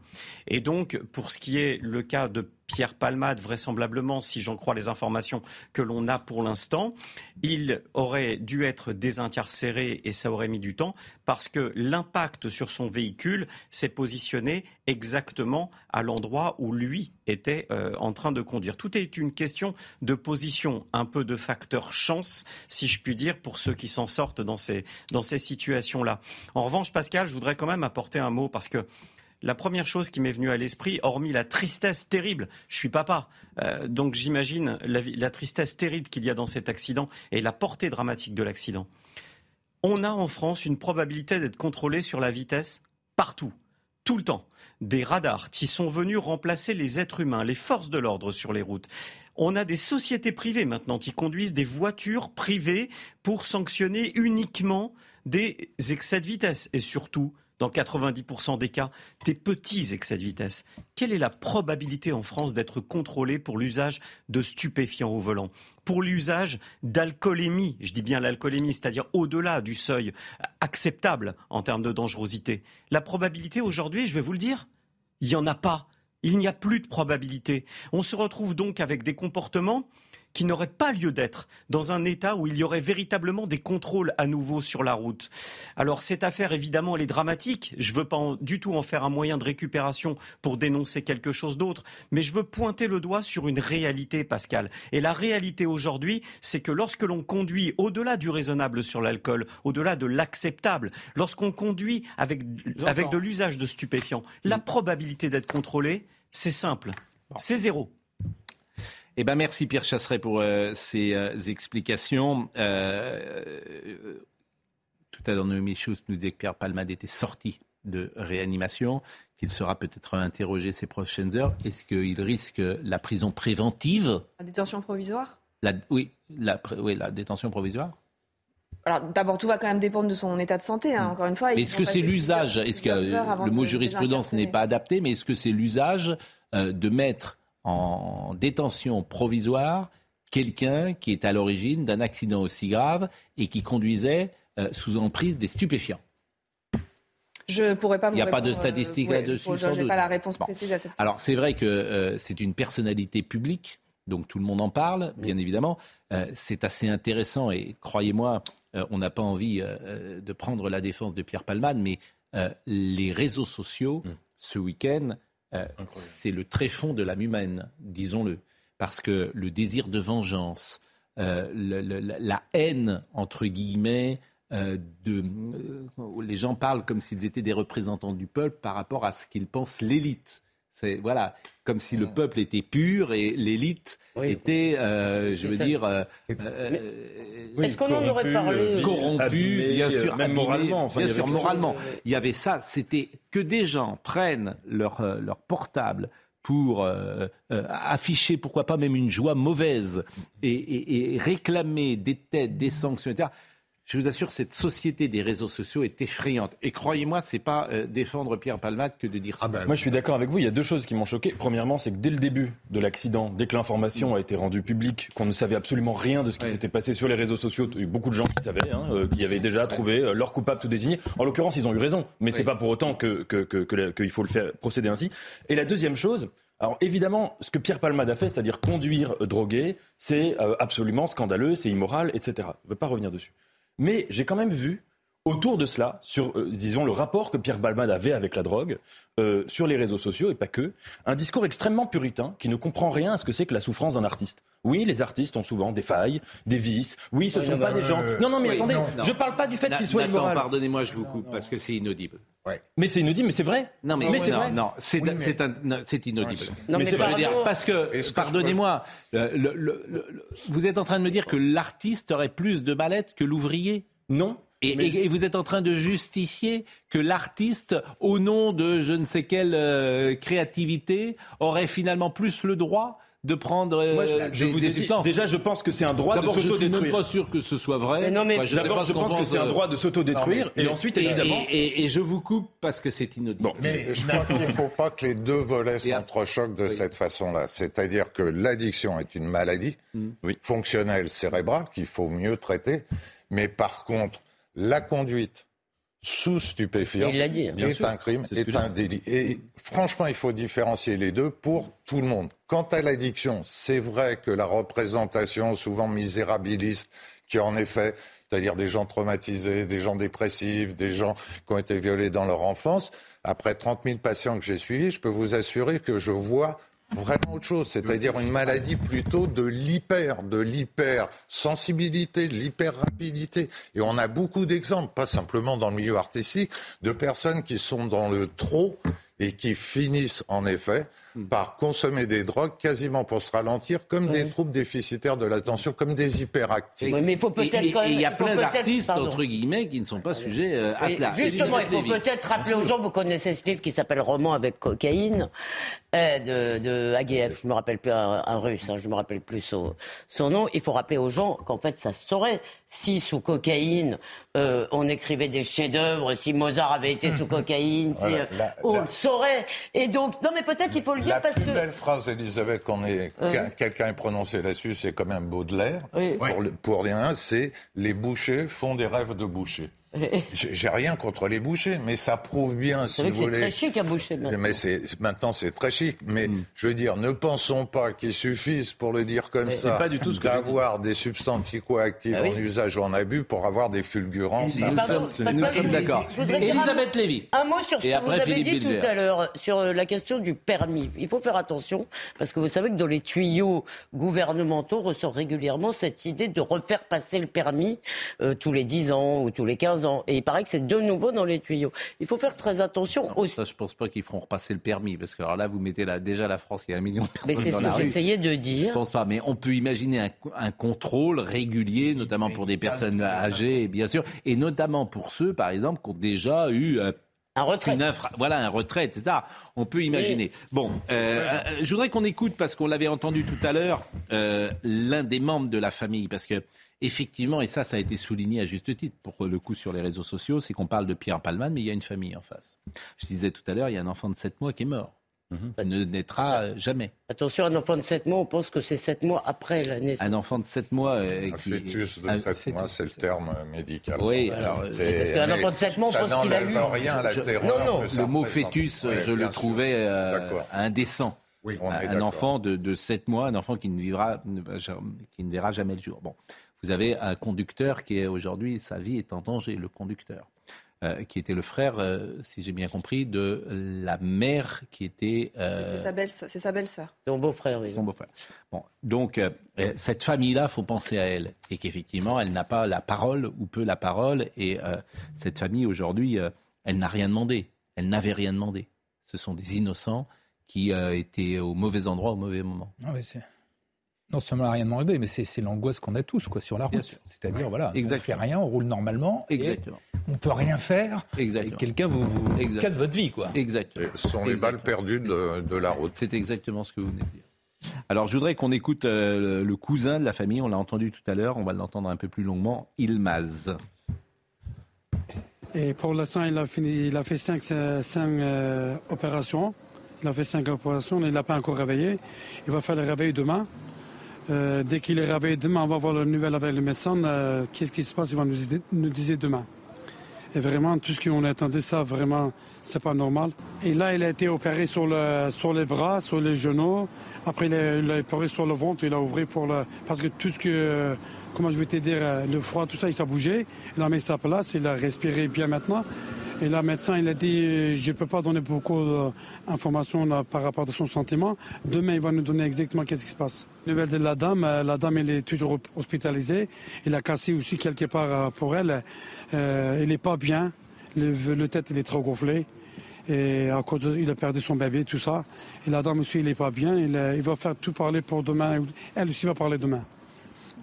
Et donc, pour ce qui est le cas de Pierre Palmade, vraisemblablement, si j'en crois les informations que l'on a pour l'instant, il aurait dû être désincarcéré et ça aurait mis du temps parce que l'impact sur son véhicule s'est positionné exactement à l'endroit où lui était euh, en train de conduire. Tout est une question de position, un peu de facteur chance, si je puis dire, pour ceux qui s'en sortent dans ces, dans ces situations-là. En revanche, Pascal, je voudrais quand même apporter un mot parce que la première chose qui m'est venue à l'esprit, hormis la tristesse terrible, je suis papa, euh, donc j'imagine la, tristesse terrible qu'il y a dans cet accident et la portée dramatique de l'accident. On a en France une probabilité d'être contrôlé sur la vitesse partout, tout le temps. Des radars qui sont venus remplacer les êtres humains, les forces de l'ordre sur les routes. On a des sociétés privées maintenant qui conduisent des voitures privées pour sanctionner uniquement des excès de vitesse et surtout dans 90% des cas, des petits excès de vitesse. Quelle est la probabilité en France d'être contrôlé pour l'usage de stupéfiants au volant? Pour l'usage d'alcoolémie, je dis bien l'alcoolémie, c'est-à-dire au-delà du seuil acceptable en termes de dangerosité. La probabilité aujourd'hui, je vais vous le dire, il n'y en a pas. Il n'y a plus de probabilité. On se retrouve donc avec des comportements qui n'aurait pas lieu d'être dans un État où il y aurait véritablement des contrôles à nouveau sur la route. Alors cette affaire, évidemment, elle est dramatique. Je ne veux pas en- du tout en faire un moyen de récupération pour dénoncer quelque chose d'autre, mais je veux pointer le doigt sur une réalité, Pascal. Et la réalité aujourd'hui, c'est que lorsque l'on conduit au-delà du raisonnable sur l'alcool, au-delà de l'acceptable, lorsqu'on conduit avec, avec de l'usage de stupéfiants, la probabilité d'être contrôlé, c'est simple, c'est zéro.
Eh ben merci Pierre Chasseret pour euh, ces euh, explications. Euh, euh, tout à l'heure, Noémie Schuss nous disait que Pierre Palmade était sorti de réanimation, qu'il sera peut-être interrogé ces prochaines heures. Est-ce qu'il risque la prison préventive?
La détention provisoire?
La, oui, la, pr- oui, la détention provisoire
Alors d'abord, tout va quand même dépendre de son état de santé. hein, Encore une fois,
est-ce que c'est l'usage? Est-ce que le mot jurisprudence n'est pas adapté, mais est-ce que c'est l'usage de mettre en détention provisoire quelqu'un qui est à l'origine d'un accident aussi grave et qui conduisait euh, sous emprise des stupéfiants
Je pourrais pas.
Il n'y a pas de statistiques
euh, ouais,
là-dessus,
Je n'ai pas la réponse
Bon.
précise à cette question.
Alors c'est vrai que euh, c'est une personnalité publique, donc tout le monde en parle, bien évidemment. Euh, c'est assez intéressant et croyez-moi, euh, on n'a pas envie de prendre la défense de Pierre Palmade, mais euh, les réseaux sociaux, ce week-end, euh, c'est le tréfonds de l'âme humaine, disons-le. Parce que le désir de vengeance, euh, le- le- la- haine, entre guillemets, euh, de, les gens parlent comme s'ils étaient des représentants du peuple par rapport à ce qu'ils pensent l'élite. C'est voilà, comme si le peuple était pur et l'élite était, euh, je veux
ça.
dire, euh, euh,
Est-ce qu'on en aurait parlé
corrompu,
abîmé,
bien sûr,
même
abîmé,
moralement, enfin,
bien
il y
sûr, moralement.
chose.
Il y avait ça, c'était que des gens prennent leur, leur portable pour euh, euh, afficher, pourquoi pas même une joie mauvaise et, et- et réclamer des têtes, des sanctions, etc. Je vous assure, cette société des réseaux sociaux est effrayante. Et croyez-moi, c'est pas euh, défendre Pierre Palmade que de dire ça.
Moi, je suis d'accord avec vous. Il y a deux choses qui m'ont choqué. Premièrement, c'est que dès le début de l'accident, dès que l'information a été rendue publique, qu'on ne savait absolument rien de ce qui s'était passé sur les réseaux sociaux, il y a eu beaucoup de gens qui savaient, hein, euh, qui avaient déjà trouvé euh, leur coupable tout désigné. En l'occurrence, ils ont eu raison, mais c'est pas pour autant que que- que- que la- qu'il faut le faire procéder ainsi. Et la deuxième chose. Alors évidemment, ce que Pierre Palmade a fait, c'est-à-dire conduire drogué, c'est absolument scandaleux, c'est immoral, etc. Je ne veux pas revenir dessus. Mais j'ai quand même vu autour de cela, sur, euh, disons, le rapport que Pierre Palmade avait avec la drogue, euh, sur les réseaux sociaux, et pas que, un discours extrêmement puritain qui ne comprend rien à ce que c'est que la souffrance d'un artiste. Oui, les artistes ont souvent des failles, des vices. Oui, ce ne
Oui,
sont
non,
pas
non,
des gens...
euh,
Non, non, mais
oui,
attendez,
non, non.
je ne parle pas du fait
Na-
qu'il soit
Nathan,
immoral.
pardonnez-moi, je vous coupe, parce que c'est inaudible.
Mais c'est inaudible, mais c'est vrai.
Non, mais,
mais c'est
non,
vrai.
non, c'est
Oui, mais-
c'est un- non, inaudible.
Mais
je veux dire, parce que, pardonnez-moi, le- vous êtes en train de me dire que l'artiste aurait plus de mallettes que l'ouvrier?
Non.
Et vous êtes en train de justifier que l'artiste, au nom de je ne sais quelle euh, créativité, aurait finalement plus le droit de prendre euh,
Moi, je, je
des,
vous
des
ai dit,
substances.
déjà, je pense que c'est un droit de
D'abord, je suis même
s'autodétruire.
pas sûr que ce soit vrai.
Mais non, mais
Enfin, je sais
d'abord, je pense que c'est un
euh,
droit de s'autodétruire,
mais-
et ensuite,
et,
évidemment-
et- et- et je vous coupe parce que c'est inaudible.
Mais je crois qu'il ne faut pas que les deux volets s'entrechoquent de cette façon-là. C'est-à-dire que l'addiction est une maladie fonctionnelle cérébrale qu'il faut mieux traiter. Mais par contre, la conduite sous stupéfiant
Il l'a dit, hein. Bien
est
sûr.
un crime, est
j'ai
un délit. Et franchement, il faut différencier les deux pour tout le monde. Quant à l'addiction, c'est vrai que la représentation souvent misérabiliste, qui en effet, c'est-à-dire des gens traumatisés, des gens dépressifs, des gens qui ont été violés dans leur enfance, après 30 000 patients que j'ai suivis, je peux vous assurer que je vois vraiment autre chose, c'est-à-dire une maladie plutôt de l'hyper, de l'hyper-sensibilité, de l'hyper-rapidité. Et on a beaucoup d'exemples, pas simplement dans le milieu artistique, de personnes qui sont dans le trop et qui finissent en effet par consommer des drogues quasiment pour se ralentir, comme des troubles déficitaires de l'attention, comme des hyperactifs.
Oui, mais il faut peut-être
Et- et-
quand même-
et il y a plein d'artistes, entre guillemets, qui ne sont pas sujets euh, à
Et
cela.
Justement, il faut peut-être rappeler aux gens, vous connaissez ce livre qui s'appelle Roman avec cocaïne euh, de, de Aguiev, je me rappelle plus un, un russe, hein, je me rappelle plus son, son nom. Il faut rappeler aux gens qu'en fait ça se saurait. Si sous cocaïne euh, on écrivait des chefs-d'œuvre, si Mozart avait été sous cocaïne, si,
Voilà,
euh,
la-
on
la-
le saurait. Et donc, non mais peut-être il faut le dire
La
parce
plus
que.
belle phrase, Elisabeth, qu'on ait, quelqu'un ait prononcée là-dessus, c'est quand même Baudelaire.
Oui.
Pour, le- pour rien, c'est les bouchers font des rêves de bouchers. J'ai rien contre les bouchers, mais ça prouve bien, si
C'est vrai
vous
que c'est
voulez.
très chic à boucher maintenant.
Mais c'est maintenant c'est très chic. Mais
Mm.
je veux dire, ne pensons pas qu'il suffise pour le dire comme
Mais
ça,
c'est pas du tout ce que je
d'avoir des substances psychoactives
Ah oui.
en usage ou en abus pour avoir des fulgurances.
Nous
Pardon,
sommes, nous d'accord. Elisabeth
mot-
Lévy.
Un mot sur ce
Et
que
après,
vous avez
Philippe
dit
Bilger.
tout à l'heure sur euh, la question du permis. Il faut faire attention parce que vous savez que dans les tuyaux gouvernementaux ressort régulièrement cette idée de refaire passer le permis euh, tous les 10 ans ou tous les 15 ans. Et il paraît que c'est de nouveau dans les tuyaux. Il faut faire très attention aussi.
Ça, je pense pas qu'ils feront repasser le permis, parce que alors là, vous mettez là, déjà la France, il y a un million de
Mais
personnes
c'est ce que j'essayais de
Je
dire.
pense pas, mais on peut imaginer un, un contrôle régulier, notamment pour des personnes âgées, bien sûr, et notamment pour ceux, par exemple, qui ont déjà eu euh,
Un retrait.
une infra- voilà, un retrait, etc. On peut imaginer. Bon, euh, euh, je voudrais qu'on écoute, parce qu'on l'avait entendu tout à l'heure, euh, l'un des membres de la famille, parce que effectivement, et ça, ça a été souligné à juste titre, pour le coup sur les réseaux sociaux, c'est qu'on parle de Pierre Palman, mais il y a une famille en face. Je disais tout à l'heure, il y a un enfant de 7 mois qui est mort. Il ne naîtra jamais.
Attention, un enfant de 7 mois, on pense que c'est 7 mois après la naissance.
Un enfant de 7 mois. euh,
Un
qui-
fœtus de
un
7
fœtus
mois, c'est le terme médical.
Oui, alors,
C'est-
parce qu'un enfant de sept mois, on pense qu'il a eu-
rien à la
Je-
terreur
non, non.
que ça
Le mot fœtus,
Ouais,
je le trouvais euh, indécent.
Oui, on est
un
d'accord.
enfant de, de 7 mois, un enfant qui ne vivra, qui ne verra jamais le jour. Bon, vous avez un conducteur qui est aujourd'hui, sa vie est en danger, le conducteur, euh, qui était le frère, euh, si j'ai bien compris, de la mère qui était euh,
C'est sa belle- C'est sa belle-sœur.
Son beau-frère, oui.
son beau-frère. Bon, donc cette famille-là, faut penser à elle et qu'effectivement, elle n'a pas la parole ou peu la parole. Et euh, cette famille aujourd'hui, euh, elle n'a rien demandé. Elle n'avait rien demandé. Ce sont des innocents qui euh, étaient au mauvais endroit au mauvais moment.
Ah oui, c'est- non seulement on n'a rien demandé, mais c'est l'angoisse qu'on a tous quoi, sur la route. C'est-à-dire, voilà, on ne
Exactement.
fait rien, on roule normalement. et
Exactement.
on peut rien faire. Et
Exactement.
quelqu'un vous, vous casse votre vie. quoi.
Exactement.
Et Ce sont les balles perdues de, de la route.
C'est exactement ce que vous venez de dire. Alors, je voudrais qu'on écoute euh, le cousin de la famille. On l'a entendu tout à l'heure. On va l'entendre un peu plus longuement. Ilmaz.
Et pour l'instant, il a fini, il a fait cinq, euh, cinq, euh, opérations. Il a fait cinq opérations, il n'a pas encore réveillé. Il va faire le réveil demain. Euh, dès qu'il est réveillé demain, on va voir la nouvelle avec le médecin. Euh, Qu'est-ce qui se passe? Il va nous, nous dire demain. Et vraiment, tout ce qu'on attendait, ça, vraiment, c'est pas normal. Et là, il a été opéré sur, le, sur les bras, sur les genoux. Après, il a, il a opéré sur le ventre, il a ouvert pour le... Parce que tout ce que, comment je vais te dire, euh, le froid, tout ça, il s'est bougé. Il a mis sa place, il a respiré bien maintenant. Et là, le médecin, il a dit, euh, je ne peux pas donner beaucoup d'informations là, par rapport à son sentiment. Demain, il va nous donner exactement qu'est-ce qui se passe. Nouvelle de la dame, euh, la dame, elle est toujours hospitalisée. Il a cassé aussi quelque part euh, pour elle. Euh, il n'est pas bien. Le, le tête, il est trop gonflé. Et à cause de, il a perdu son bébé, tout ça. Et la dame aussi, il n'est pas bien. Il, euh, il va faire tout parler pour demain. Elle aussi va parler demain.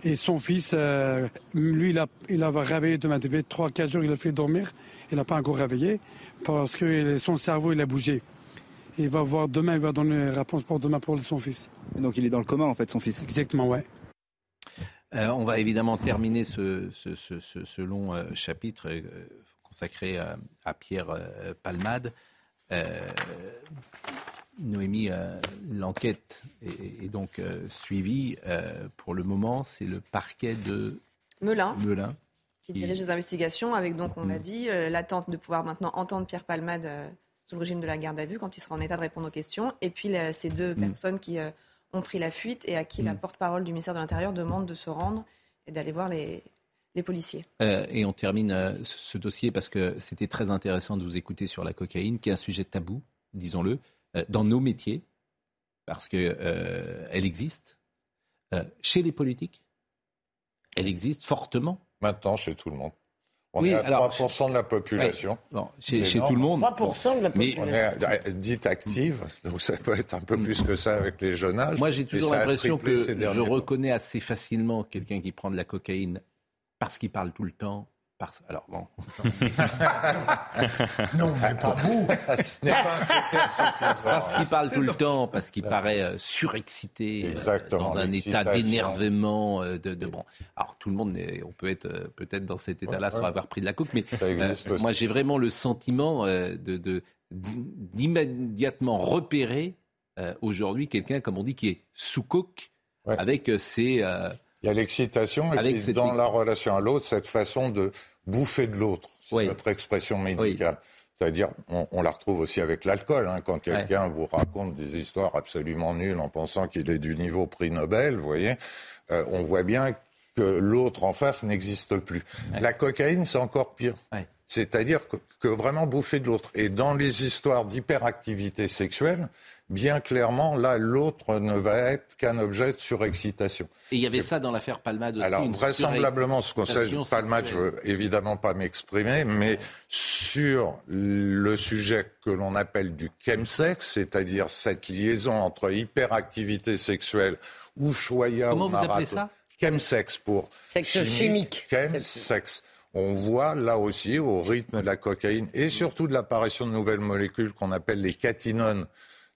Et son fils, euh, lui, il a, il a réveillé demain. Depuis 3-4 jours, il a fait dormir. Il n'a pas encore réveillé parce que son cerveau, il a bougé. Il va voir demain, il va donner une réponse pour demain pour son fils.
Donc il est dans le coma, en fait, son fils.
Exactement, ouais.
Euh, on va évidemment terminer ce, ce- ce- ce- ce long euh, chapitre euh, consacré à, à Pierre euh, Palmade. Noémie, euh, l'enquête est, est donc euh, suivie. Euh, pour le moment, c'est le parquet de
Melun.
Melun.
qui dirige les investigations, avec donc, on l'a dit, l'attente de pouvoir maintenant entendre Pierre Palmade sous le régime de la garde à vue quand il sera en état de répondre aux questions, et puis ces deux
Mm.
personnes qui ont pris la fuite et à qui la
Mm.
porte-parole du ministère de l'Intérieur demande de se rendre et d'aller voir les, les policiers.
Euh, et on termine euh, ce, dossier parce que c'était très intéressant de vous écouter sur la cocaïne, qui est un sujet tabou, disons-le, dans nos métiers, parce que euh, elle existe euh, chez les politiques. Elle existe fortement.
Maintenant, chez tout le monde. On
Oui,
est à
alors,
3% de la population.
Ouais. Bon, chez- tout le monde.
3% de la
Mais-
On est euh, dite active, donc ça peut être un peu plus que ça avec les jeunes âges.
Moi, j'ai toujours l'impression que je
temps.
reconnais assez facilement quelqu'un qui prend de la cocaïne parce qu'il parle tout le temps. Parce... Alors bon.
Non, mais pas vous.
Ce n'est pas un critère suffisant.
Parce qu'il parle tout le temps, parce qu'il paraît euh, surexcité, euh, dans un état d'énervement. euh, de, de- bon, alors tout le monde, est- on peut être euh, peut-être dans cet état-là
Ouais,
sans
ouais.
avoir pris de la coke, mais euh, moi j'ai vraiment le sentiment euh, de, de- d'immédiatement repérer euh, aujourd'hui quelqu'un, comme on dit, qui est sous coke, avec euh, ses euh,
Il y a l'excitation et
Avec
puis
cette-
dans la relation à l'autre, cette façon de bouffer de l'autre. C'est notre expression médicale. C'est-à-dire, on, on, la retrouve aussi avec l'alcool. Hein, quand quelqu'un vous raconte des histoires absolument nulles en pensant qu'il est du niveau prix Nobel, vous voyez, euh, on voit bien que l'autre en face n'existe plus. La cocaïne, c'est encore pire. C'est-à-dire que, que, vraiment bouffer de l'autre. Et dans les histoires d'hyperactivité sexuelle, bien clairement, là, l'autre ne va être qu'un objet de surexcitation.
Et il y avait ça dans l'affaire Palmade aussi.
Alors, vraisemblablement, ce qu'on sait, Palmade, je veux évidemment pas m'exprimer, mais sur le sujet que l'on appelle du chemsex, c'est-à-dire cette liaison entre hyperactivité sexuelle ou choya
Comment
ou
vous appelez ça?
Chemsex pour
sexe chimique.
Chemsex. On voit là aussi, au rythme de la cocaïne et surtout de l'apparition de nouvelles molécules qu'on appelle les catinones,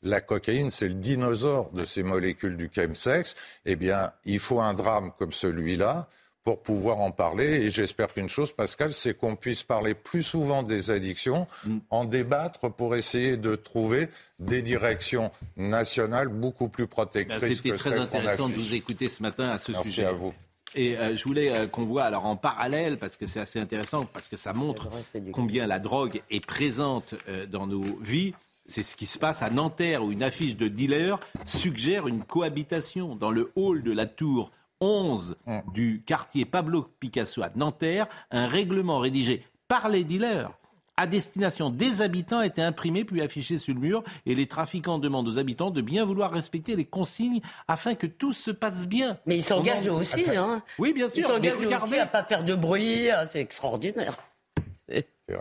la cocaïne, c'est le dinosaure de ces molécules du chemsex, eh bien, il faut un drame comme celui-là pour pouvoir en parler. Et j'espère qu'une chose, Pascal, c'est qu'on puisse parler plus souvent des addictions, en débattre pour essayer de trouver des directions nationales beaucoup plus protectrices
ben, C'était très intéressant de vous écouter ce matin à ce
Merci
sujet.
à vous.
Et euh, je voulais euh, qu'on voit alors en parallèle, parce que c'est assez intéressant, parce que ça montre combien la drogue est présente euh, dans nos vies. C'est ce qui se passe à Nanterre, où une affiche de dealer suggère une cohabitation dans le hall de la tour 11 du quartier Pablo Picasso à Nanterre. Un règlement rédigé par les dealers à destination des habitants a été imprimé puis affiché sur le mur et les trafiquants demandent aux habitants de bien vouloir respecter les consignes afin que tout se passe bien.
Mais ils s'engagent
en-
aussi, hein.
Oui, bien sûr.
Ils s'engagent
regardez,
aussi à pas faire de bruit, hein, c'est extraordinaire.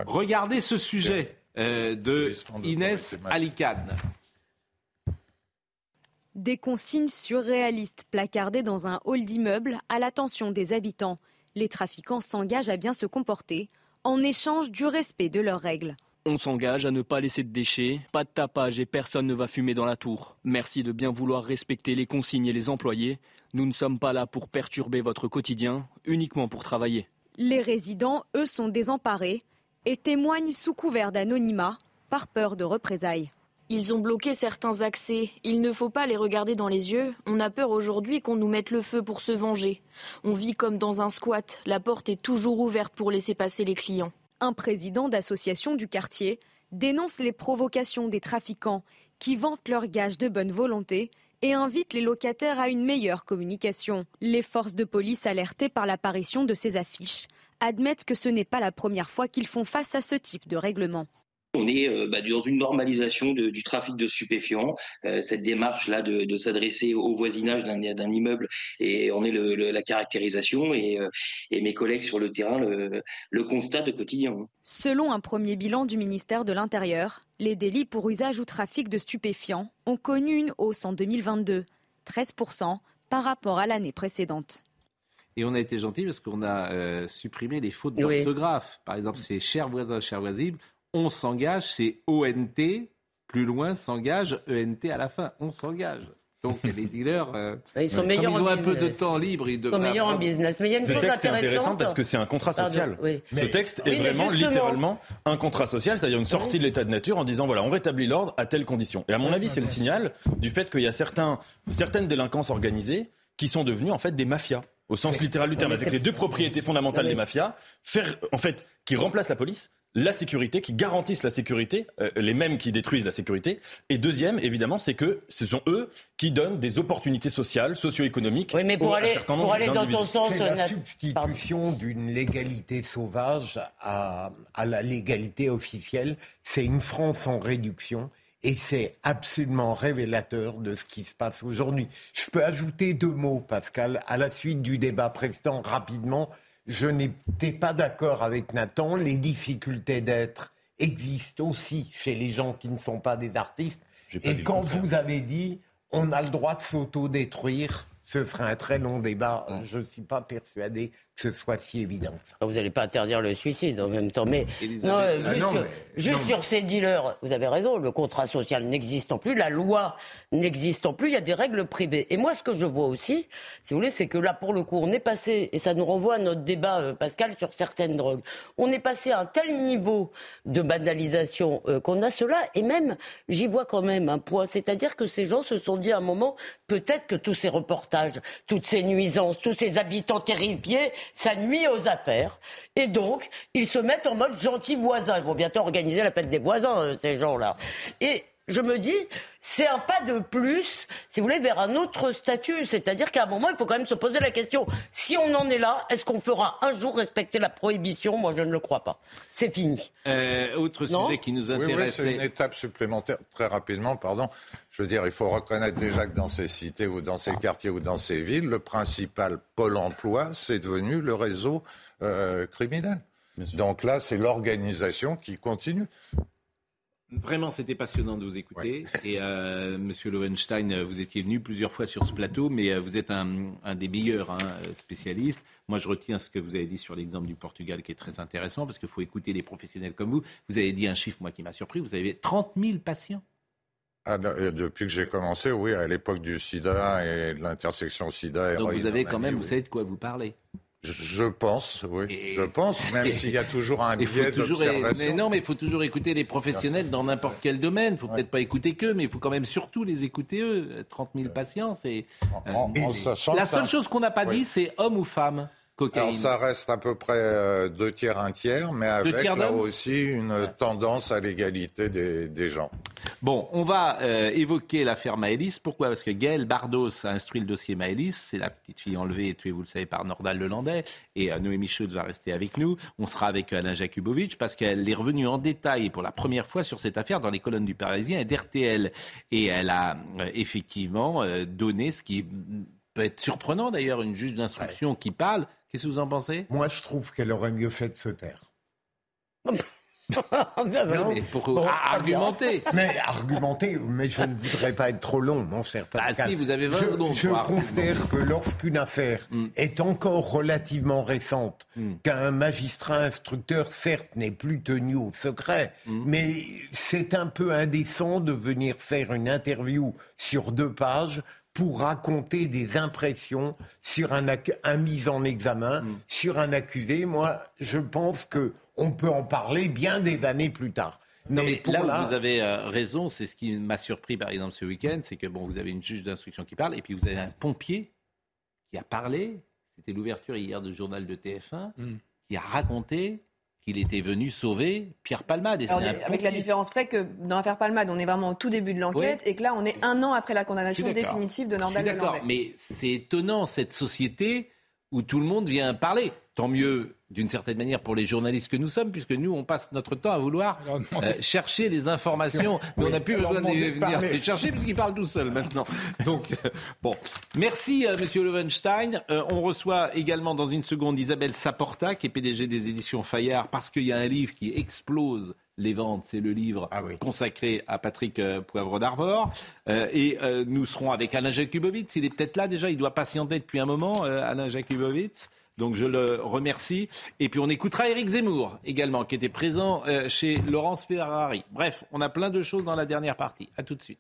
regardez ce sujet euh, de Inès Alicane.
Des consignes surréalistes placardées dans un hall d'immeuble à l'attention des habitants. Les trafiquants s'engagent à bien se comporter en échange du respect de leurs règles.
On s'engage à ne pas laisser de déchets, pas de tapage et personne ne va fumer dans la tour. Merci de bien vouloir respecter les consignes et les employés. Nous ne sommes pas là pour perturber votre quotidien, uniquement pour travailler.
Les résidents, eux, sont désemparés et témoignent sous couvert d'anonymat par peur de représailles.
Ils ont bloqué certains accès. Il ne faut pas les regarder dans les yeux. On a peur aujourd'hui qu'on nous mette le feu pour se venger. On vit comme dans un squat. La porte est toujours ouverte pour laisser passer les clients.
Un président d'association du quartier dénonce les provocations des trafiquants qui vantent leurs gages de bonne volonté et invite les locataires à une meilleure communication. Les forces de police alertées par l'apparition de ces affiches admettent que ce n'est pas la première fois qu'ils font face à ce type de règlement.
On est euh, bah, dans une normalisation de- du trafic de stupéfiants. Euh, cette démarche-là de, de s'adresser au voisinage d'un immeuble et on est le, le- la caractérisation et, euh, et mes collègues sur le terrain le, le constatent au quotidien.
Selon un premier bilan du ministère de l'Intérieur, les délits pour usage ou trafic de stupéfiants ont connu une hausse en 2022, 13% par rapport à l'année précédente.
Et on a été gentil parce qu'on a euh, supprimé les fautes
Oui.
d'orthographe. Par exemple, c'est cher voisin, cher voisine. On s'engage, c'est ONT. Plus loin, s'engage, ENT à la fin. On s'engage. Donc les dealers, euh,
Ils sont
comme
meilleurs
ils ont
en
un peu de temps libre, ils
Ils sont meilleurs en business. Mais il y a une
Ce
chose
texte est intéressant parce que c'est un contrat
Pardon,
social.
oui.
Ce texte
Oui,
est vraiment
justement.
littéralement un contrat social, c'est-à-dire une sortie de l'état de nature en disant voilà, on rétablit l'ordre à telle condition. Et à mon avis, c'est le signal du fait qu'il y a certains, certaines délinquances organisées qui sont devenues en fait des mafias. Au sens littéral du terme, avec
c'est-
les deux propriétés fondamentales des mafias, faire, en fait, qui remplacent la police, la sécurité, qui garantissent la sécurité, euh, les mêmes qui détruisent la sécurité. Et deuxième, évidemment, c'est que ce sont eux qui donnent des opportunités sociales, socio-économiques.
Oui, mais pour aller- pour aller dans ton sens,
C'est la substitution d'une légalité sauvage à, à la légalité officielle. C'est une France en réduction et c'est absolument révélateur de ce qui se passe aujourd'hui. Je peux ajouter deux mots, Pascal, à la suite du débat précédent, rapidement. Je n'étais pas d'accord avec Nathan. Les difficultés d'être existent aussi chez les gens qui ne sont pas des artistes.
Pas
Et quand vous avez dit on a le droit de s'auto-détruire, ce serait un très long débat. Je ne suis pas persuadé que ce soit si évident.
Vous n'allez pas interdire le suicide en même temps. Mais non, euh,
Ah
juste,
non,
sur-
mais-
juste
non,
sur ces dealers, vous avez raison, le contrat social n'existant plus, la loi n'existant plus, il y a des règles privées. Et moi, ce que je vois aussi, si vous voulez, c'est que là, pour le coup, on est passé, et ça nous renvoie à notre débat, euh, Pascal, sur certaines drogues, on est passé à un tel niveau de banalisation euh, qu'on a cela, et même, j'y vois quand même un poids. C'est-à-dire que ces gens se sont dit à un moment, peut-être que tous ces reportages, toutes ces nuisances, tous ces habitants terrifiés, ça nuit aux affaires. Et donc, ils se mettent en mode gentil voisin. Ils vont bientôt organiser la fête des voisins, euh, ces gens-là. Et je me dis, c'est un pas de plus, si vous voulez, vers un autre statut. C'est-à-dire qu'à un moment, il faut quand même se poser la question. Si on en est là, est-ce qu'on fera un jour respecter la prohibition? Moi, je ne le crois pas. C'est fini.
Euh, autre
Non?
sujet qui nous
Oui, oui,
intéresse.
c'est une étape supplémentaire. Très rapidement, pardon. Je veux dire, il faut reconnaître déjà que dans ces cités ou dans ces quartiers ou dans ces villes, le principal pôle emploi, c'est devenu le réseau euh, criminel. Donc là, c'est l'organisation qui continue.
Vraiment, c'était passionnant de vous écouter. Et euh, Monsieur Lowenstein, euh, vous étiez venu plusieurs fois sur ce plateau, mais euh, vous êtes un, un des meilleurs hein, euh, spécialistes. Moi, je retiens ce que vous avez dit sur l'exemple du Portugal, qui est très intéressant, parce qu'il faut écouter les professionnels comme vous. Vous avez dit un chiffre, moi, qui m'a surpris. Vous avez 30 000 patients.
Ah, et depuis que j'ai commencé, oui, à l'époque du sida et de l'intersection sida.
Donc vous avez quand même, vous savez de quoi vous parlez.
Je, pense, oui. je pense, même s'il y a toujours un biais d'observation.
mais non, mais il faut toujours écouter les professionnels dans n'importe quel domaine. Il faut peut-être pas écouter qu'eux, mais il faut quand même surtout les écouter eux. 30 000 patients, c'est. euh,
en- en sachant
la seule chose qu'on n'a pas dit, c'est homme ou femme cocaïne.
Alors ça reste à peu près euh, deux tiers, un tiers, mais avec
tiers
là aussi une tendance à l'égalité des, des gens.
Bon, on va euh, évoquer l'affaire Maëlys. Pourquoi? Parce que Gaël Bardos a instruit le dossier Maëlys. C'est la petite fille enlevée et tuée, vous le savez, par Nordal Lelandais. Et euh, Noémie Schultz va rester avec nous. On sera avec Alain Jakubowicz parce qu'elle est revenue en détail pour la première fois sur cette affaire dans les colonnes du Parisien et d'RTL. Et elle a euh, effectivement euh, donné ce qui peut être surprenant d'ailleurs, une juge d'instruction qui parle. Qu'est-ce que vous en pensez?
Moi, je trouve qu'elle aurait mieux fait de se taire.
Non, mais pour ah, argumenter.
Mais argumenter, mais je ne voudrais pas être trop long, mon cher
Ah,
Pascal.
si, vous avez 20
je,
secondes
Je considère que lorsqu'une affaire
Mm.
est encore relativement récente, qu'un magistrat instructeur, certes, n'est plus tenu au secret,
Mm.
mais c'est un peu indécent de venir faire une interview sur deux pages pour raconter des impressions sur un, un mis en examen, sur un accusé. Moi, je pense que on peut en parler bien des années plus tard.
Non, mais
pour
là vous avez euh, raison, c'est ce qui m'a surpris par exemple ce week-end, c'est que bon, vous avez une juge d'instruction qui parle et puis vous avez un pompier qui a parlé. C'était l'ouverture hier du journal de TF1 qui a raconté qu'il était venu sauver Pierre Palmade. Et
Alors, avec la différence près que dans l'affaire Palmade, on est vraiment au tout début de l'enquête et que là, on est un an après la condamnation définitive de
Je suis
Nordal
d'accord, mais c'est étonnant cette société où tout le monde vient parler. Tant mieux d'une certaine manière pour les journalistes que nous sommes, puisque nous, on passe notre temps à vouloir euh, chercher les informations, mais on n'a plus
alors
besoin de venir
parler.
les chercher puisqu'ils parlent tout seuls maintenant. Donc, euh, bon. Merci, euh, Monsieur Lowenstein. Euh, on reçoit également dans une seconde Isabelle Saporta, qui est PDG des éditions Fayard, parce qu'il y a un livre qui explose les ventes. C'est le livre consacré à Patrick euh, Poivre d'Arvor. Euh, et euh, nous serons avec Alain Jakubowicz. Il est peut-être là déjà. Il doit patienter depuis un moment, euh, Alain Jakubowicz. Donc je le remercie. Et puis on écoutera Éric Zemmour également, qui était présent chez Laurence Ferrari. Bref, on a plein de choses dans la dernière partie. À tout de suite.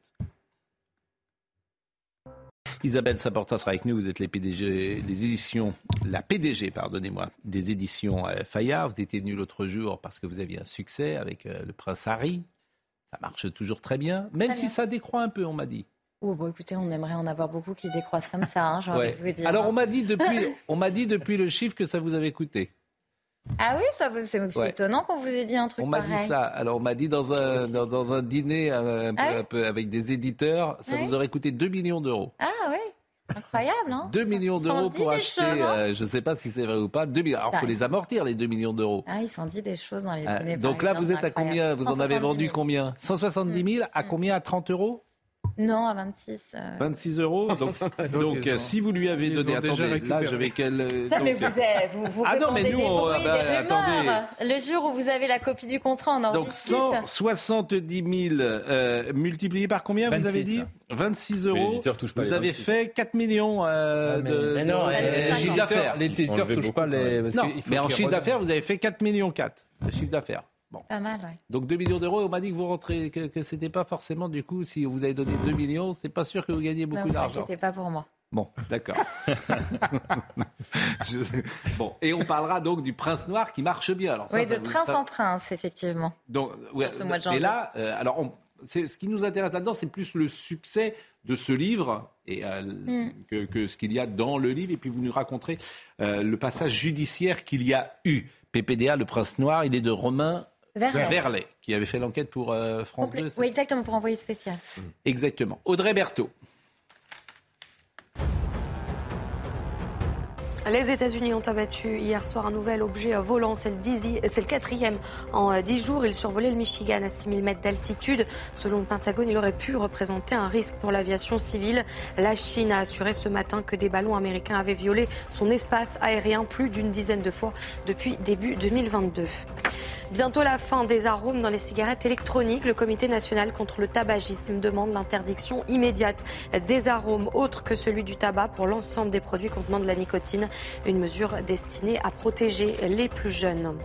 Isabelle Saporta sera avec nous. Vous êtes les PDG des éditions, la PDG, pardonnez-moi, des éditions euh, Fayard. Vous étiez venu l'autre jour parce que vous aviez un succès avec euh, le prince Harry. Ça marche toujours très bien, même
Très
si ça décroît un peu, on m'a dit.
Oh, bon, écoutez, on aimerait en avoir beaucoup qui décroissent comme ça, hein, j'ai envie
Ouais.
de vous dire.
Alors on m'a dit depuis, on m'a dit depuis le chiffre que ça vous avait coûté.
Ah oui, ça, c'est
Ouais.
étonnant qu'on vous ait dit un truc
On m'a dit ça. Alors on m'a dit dans un, dans, dans un dîner euh, un peu,
Ah
un peu avec des éditeurs, ça vous aurait coûté 2 millions d'euros.
Ah oui, incroyable, hein
2 millions d'euros pour acheter,
hein
euh, je ne sais pas si c'est vrai ou pas, 2 millions. Alors il faut les amortir, les 2 millions d'euros.
Ah, ils s'en dit des choses dans les
Euh,
dîners
donc là, vous êtes à combien? Vous en avez
170
vendu
000.
combien? 170 000 à combien? À 30 euros?
Non, à 26. euh.
26 euros. Donc, donc, euh, si vous lui avez donné, attendez, là,
récupéré.
je vais qu'elle. euh,
Non, mais
donc,
vous, avez- vous, vous
Ah non, mais nous,
des
on-
bruits,
ah bah,
des
attendez.
Le jour où vous avez la copie du contrat, on en
Donc
discute.
170 000 euh, multiplié par combien vous
26,
avez dit?
hein.
26
Mais
euros.
touche pas
vous
les
avez
26.
fait 4 millions euh,
mais-
de,
mais non,
de- chiffre d'affaires.
l'éditeur Enlever touche pas les-
non, mais en chiffre d'affaires, vous avez fait 4 millions 4 de chiffre d'affaires. Bon.
Pas mal, ouais.
Donc 2 millions d'euros, on m'a dit que vous rentrez, que, que c'était pas forcément du coup, si vous avez donné 2 millions, c'est pas sûr que vous gagnez
Non,
beaucoup d'argent.
inquiétez pas pour moi.
Bon, d'accord. Bon, et on parlera donc du prince noir qui marche bien. Alors
oui,
ça
de prince
ça-
en prince, effectivement.
donc, ouais,
ce mois de
mais là, euh, alors on, ce qui nous intéresse là-dedans, c'est plus le succès de ce livre et mm. que, ce qu'il y a dans le livre. Et puis vous nous raconterez le passage judiciaire qu'il y a eu. PPDA, le Prince Noir, il est de Romain Verlet, qui avait fait l'enquête pour France 2.
Oui, exactement, pour envoyer spécial.
Exactement. Audrey Berthaud.
Les États-Unis ont abattu hier soir un nouvel objet volant. C'est le, quatrième en dix jours. Il survolait le Michigan à 6000 mètres d'altitude. Selon le Pentagone, il aurait pu représenter un risque pour l'aviation civile. La Chine a assuré ce matin que des ballons américains avaient violé son espace aérien plus d'une dizaine de fois depuis début 2022. Bientôt la fin des arômes dans les cigarettes électroniques. Le Comité national contre le tabagisme demande l'interdiction immédiate des arômes autres que celui du tabac pour l'ensemble des produits contenant de la nicotine. Une mesure destinée à protéger les plus jeunes.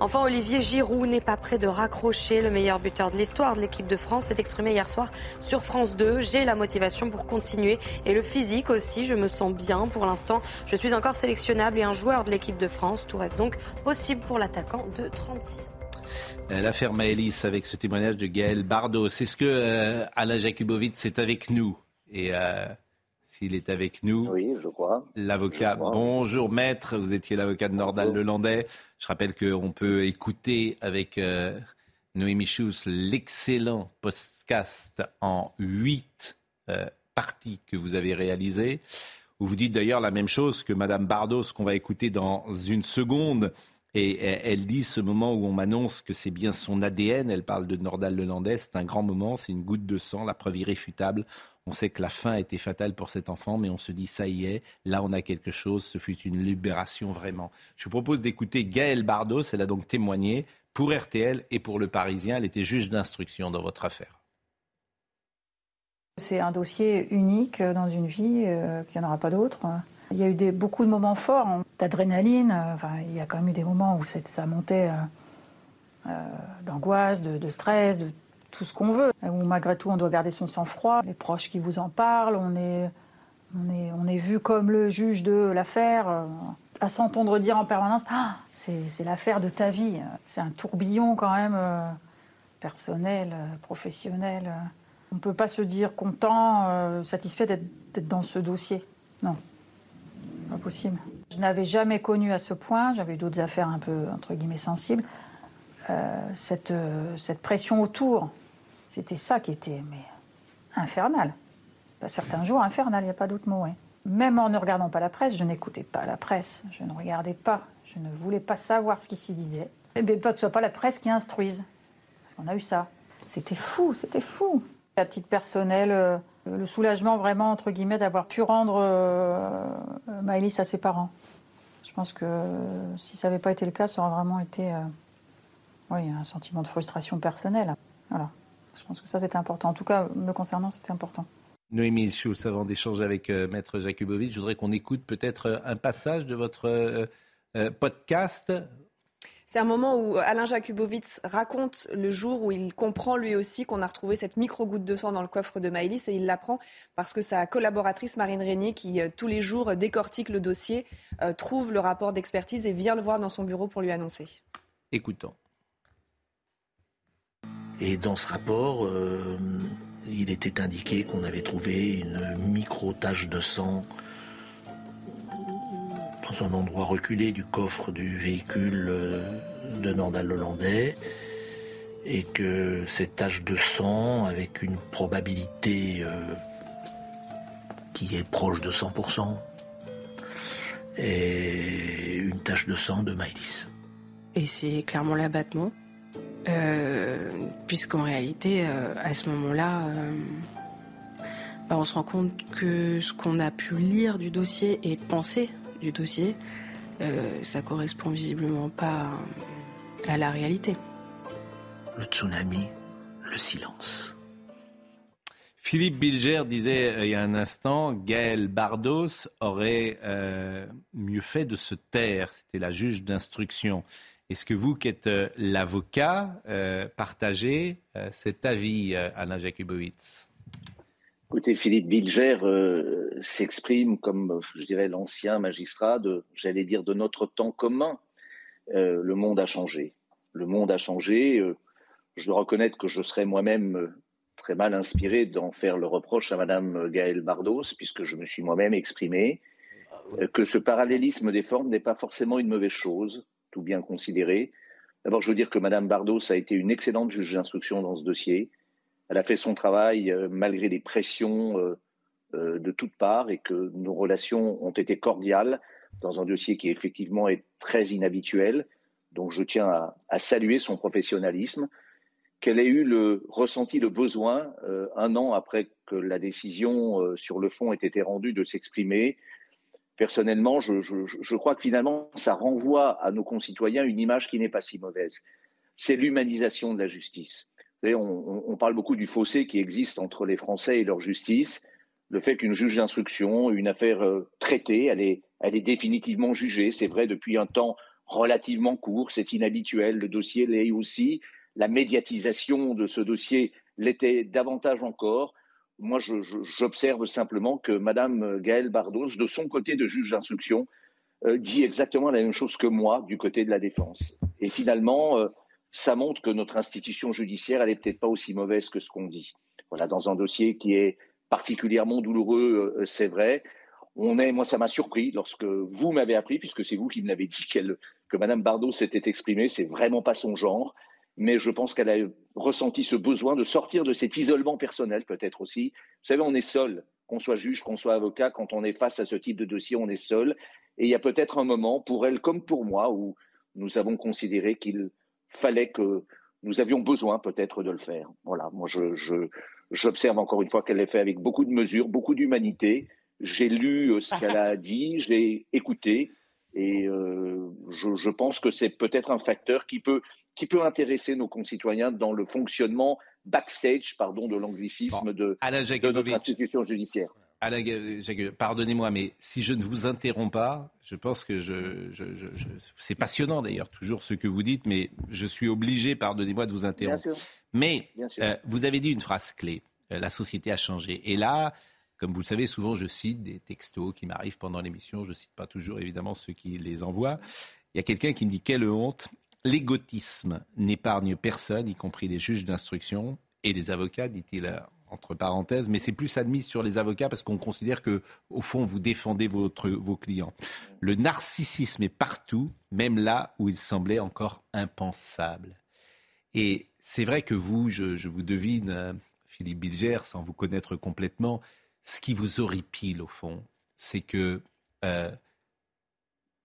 Enfin, Olivier Giroud n'est pas prêt de raccrocher. Le meilleur buteur de l'histoire de l'équipe de France s'est exprimé hier soir sur France 2. J'ai la motivation pour continuer et le physique aussi. Je me sens bien pour l'instant. Je suis encore sélectionnable et un joueur de l'équipe de France. Tout reste donc possible pour l'attaquant de 36
euh, l'affaire Maëlys avec ce témoignage de Gaël Bardot. C'est ce que euh, Alain Jakubowicz est avec nous Et euh, s'il est avec nous,
oui, je crois.
L'avocat. Bonjour maître, vous étiez l'avocat de Nordal Lelandais. Je rappelle qu'on peut écouter avec Noémie Schuss l'excellent podcast en huit parties que vous avez réalisées. Où vous dites d'ailleurs la même chose que Madame Bardot, ce qu'on va écouter dans une seconde. Et elle dit ce moment où on m'annonce que c'est bien son ADN, elle parle de Nordal Lelandais, c'est un grand moment, c'est une goutte de sang, la preuve irréfutable. On sait que la fin été fatale pour cet enfant, mais on se dit ça y est, là on a quelque chose, ce fut une libération vraiment. Je vous propose d'écouter Gaëlle Bardos, elle a donc témoigné pour RTL et pour Le Parisien, elle était juge d'instruction dans votre affaire.
C'est un dossier unique dans une vie, euh, qu'il n'y en aura pas d'autre. Il y a eu beaucoup de moments forts, hein, d'adrénaline. Euh, enfin, il y a quand même eu des moments où ça montait euh, euh, d'angoisse, de, stress, de tout ce qu'on veut. Où malgré tout, on doit garder son sang-froid. Les proches qui vous en parlent, on est, on est, on est vu comme le juge de l'affaire. à s'entendre dire en permanence ah, c'est l'affaire de ta vie. C'est un tourbillon quand même personnel, professionnel. On ne peut pas se dire content, satisfait d'être dans ce dossier. Non pas possible. Je n'avais jamais connu à ce point, j'avais d'autres affaires un peu, entre guillemets, sensibles, euh, cette, euh, cette pression autour. C'était ça qui était infernal. certains jours, infernal, il n'y a pas d'autre mot. Même en ne regardant pas la presse, je n'écoutais pas la presse, je ne regardais pas, je ne voulais pas savoir ce qui s'y disait. Et bien, pas que ce soit pas la presse qui instruise. Parce qu'on a eu ça. C'était fou, c'était fou. À titre personnel, euh, le soulagement vraiment, entre guillemets, d'avoir pu rendre euh, à ses parents. Je pense que si ça n'avait pas été le cas, ça aurait vraiment été euh, oui, un sentiment de frustration personnelle. Voilà. Je pense que ça, c'était important. En tout cas, me concernant, c'était important.
Noémie Schulz, avant d'échanger avec euh, Maître Jakubowicz, je voudrais qu'on écoute peut-être un passage de votre podcast
c'est un moment où Alain Jakubowicz raconte le jour où il comprend lui aussi qu'on a retrouvé cette micro-goutte de sang dans le coffre de Maëlys et il l'apprend parce que sa collaboratrice Marine Régnier, qui euh, tous les jours décortique le dossier, euh, trouve le rapport d'expertise et vient le voir dans son bureau pour lui annoncer.
Écoutons.
Et dans ce rapport, euh, il était indiqué qu'on avait trouvé une micro-tache de sang dans un endroit reculé du coffre du véhicule euh, de Nandal Hollandais et que cette tache de sang, avec une probabilité euh, qui est proche de 100%, est une tache de sang de Maïlis.
Et c'est clairement l'abattement, euh, puisqu'en réalité, à ce moment-là, bah, on se rend compte que ce qu'on a pu lire du dossier et penser du dossier, euh, ça correspond visiblement pas à la réalité.
Le tsunami, le silence.
Philippe Bilger disait euh, il y a un instant, Gaël Bardos aurait euh, mieux fait de se taire. C'était la juge d'instruction. Est-ce que vous, qui êtes l'avocat, partagez cet avis, Alain Jakubowicz?
Écoutez, Philippe Bilger euh, s'exprime comme, je dirais, l'ancien magistrat de, j'allais dire, de notre temps commun. Euh, le monde a changé. Le monde a changé. Euh, je dois reconnaître que je serais moi-même très mal inspiré d'en faire le reproche à Madame Gaëlle Bardos, puisque je me suis moi-même exprimé, euh, que ce parallélisme des formes n'est pas forcément une mauvaise chose, tout bien considéré. D'abord, je veux dire que Madame Bardos a été une excellente juge d'instruction dans ce dossier. Elle a fait son travail euh, malgré les pressions euh, de toutes parts et que nos relations ont été cordiales dans un dossier qui effectivement est très inhabituel. Donc je tiens à, à saluer son professionnalisme qu'elle ait eu le ressenti le besoin, euh, un an après que la décision euh, sur le fond ait été rendue, de s'exprimer? Personnellement, je, crois que finalement, ça renvoie à nos concitoyens une image qui n'est pas si mauvaise. C'est l'humanisation de la justice. On, parle beaucoup du fossé qui existe entre les Français et leur justice. Le fait qu'une juge d'instruction, une affaire euh, traitée, elle est, elle est définitivement jugée. C'est vrai depuis un temps relativement court, c'est inhabituel. Le dossier l'est aussi la médiatisation de ce dossier l'était davantage encore. Moi, j'observe simplement que Madame Gaëlle Bardos, de son côté de juge d'instruction, euh, dit exactement la même chose que moi du côté de la défense. Et finalement, euh, ça montre que notre institution judiciaire, elle n'est peut-être pas aussi mauvaise que ce qu'on dit. Voilà, dans un dossier qui est particulièrement douloureux, euh, c'est vrai. On est, moi, ça m'a surpris lorsque vous m'avez appris, puisque c'est vous qui me l'avez dit que Madame Bardos s'était exprimée. C'est vraiment pas son genre mais je pense qu'elle a ressenti ce besoin de sortir de cet isolement personnel, peut-être aussi. Vous savez, on est seul, qu'on soit juge, qu'on soit avocat, quand on est face à ce type de dossier, on est seul. Et il y a peut-être un moment, pour elle comme pour moi, où nous avons considéré qu'il fallait que nous avions besoin peut-être de le faire. Voilà, moi je, j'observe encore une fois qu'elle l'a fait avec beaucoup de mesures, beaucoup d'humanité. J'ai lu euh, ce qu'elle a dit, j'ai écouté, et euh, je, je pense que c'est peut-être un facteur qui peut qui peut intéresser nos concitoyens dans le fonctionnement backstage, pardon de l'anglicisme, de, de, notre institution judiciaire.
pardonnez-moi, mais si je ne vous interromps pas, je pense que je, je, je, c'est passionnant d'ailleurs toujours ce que vous dites, mais je suis obligé, pardonnez-moi, de vous interrompre. Mais euh, vous avez dit une phrase clé euh, la société a changé. Et là, comme vous le savez, souvent je cite des textos qui m'arrivent pendant l'émission. Je ne cite pas toujours évidemment ceux qui les envoient. Il y a quelqu'un qui me dit quelle honte L'égotisme n'épargne personne, y compris les juges d'instruction et les avocats, dit-il entre parenthèses, mais c'est plus admis sur les avocats parce qu'on considère que, au fond, vous défendez votre, vos clients. Le narcissisme est partout, même là où il semblait encore impensable. Et c'est vrai que vous, je, vous devine, euh, Philippe Bilger, sans vous connaître complètement, ce qui vous horripile, au fond, c'est que euh,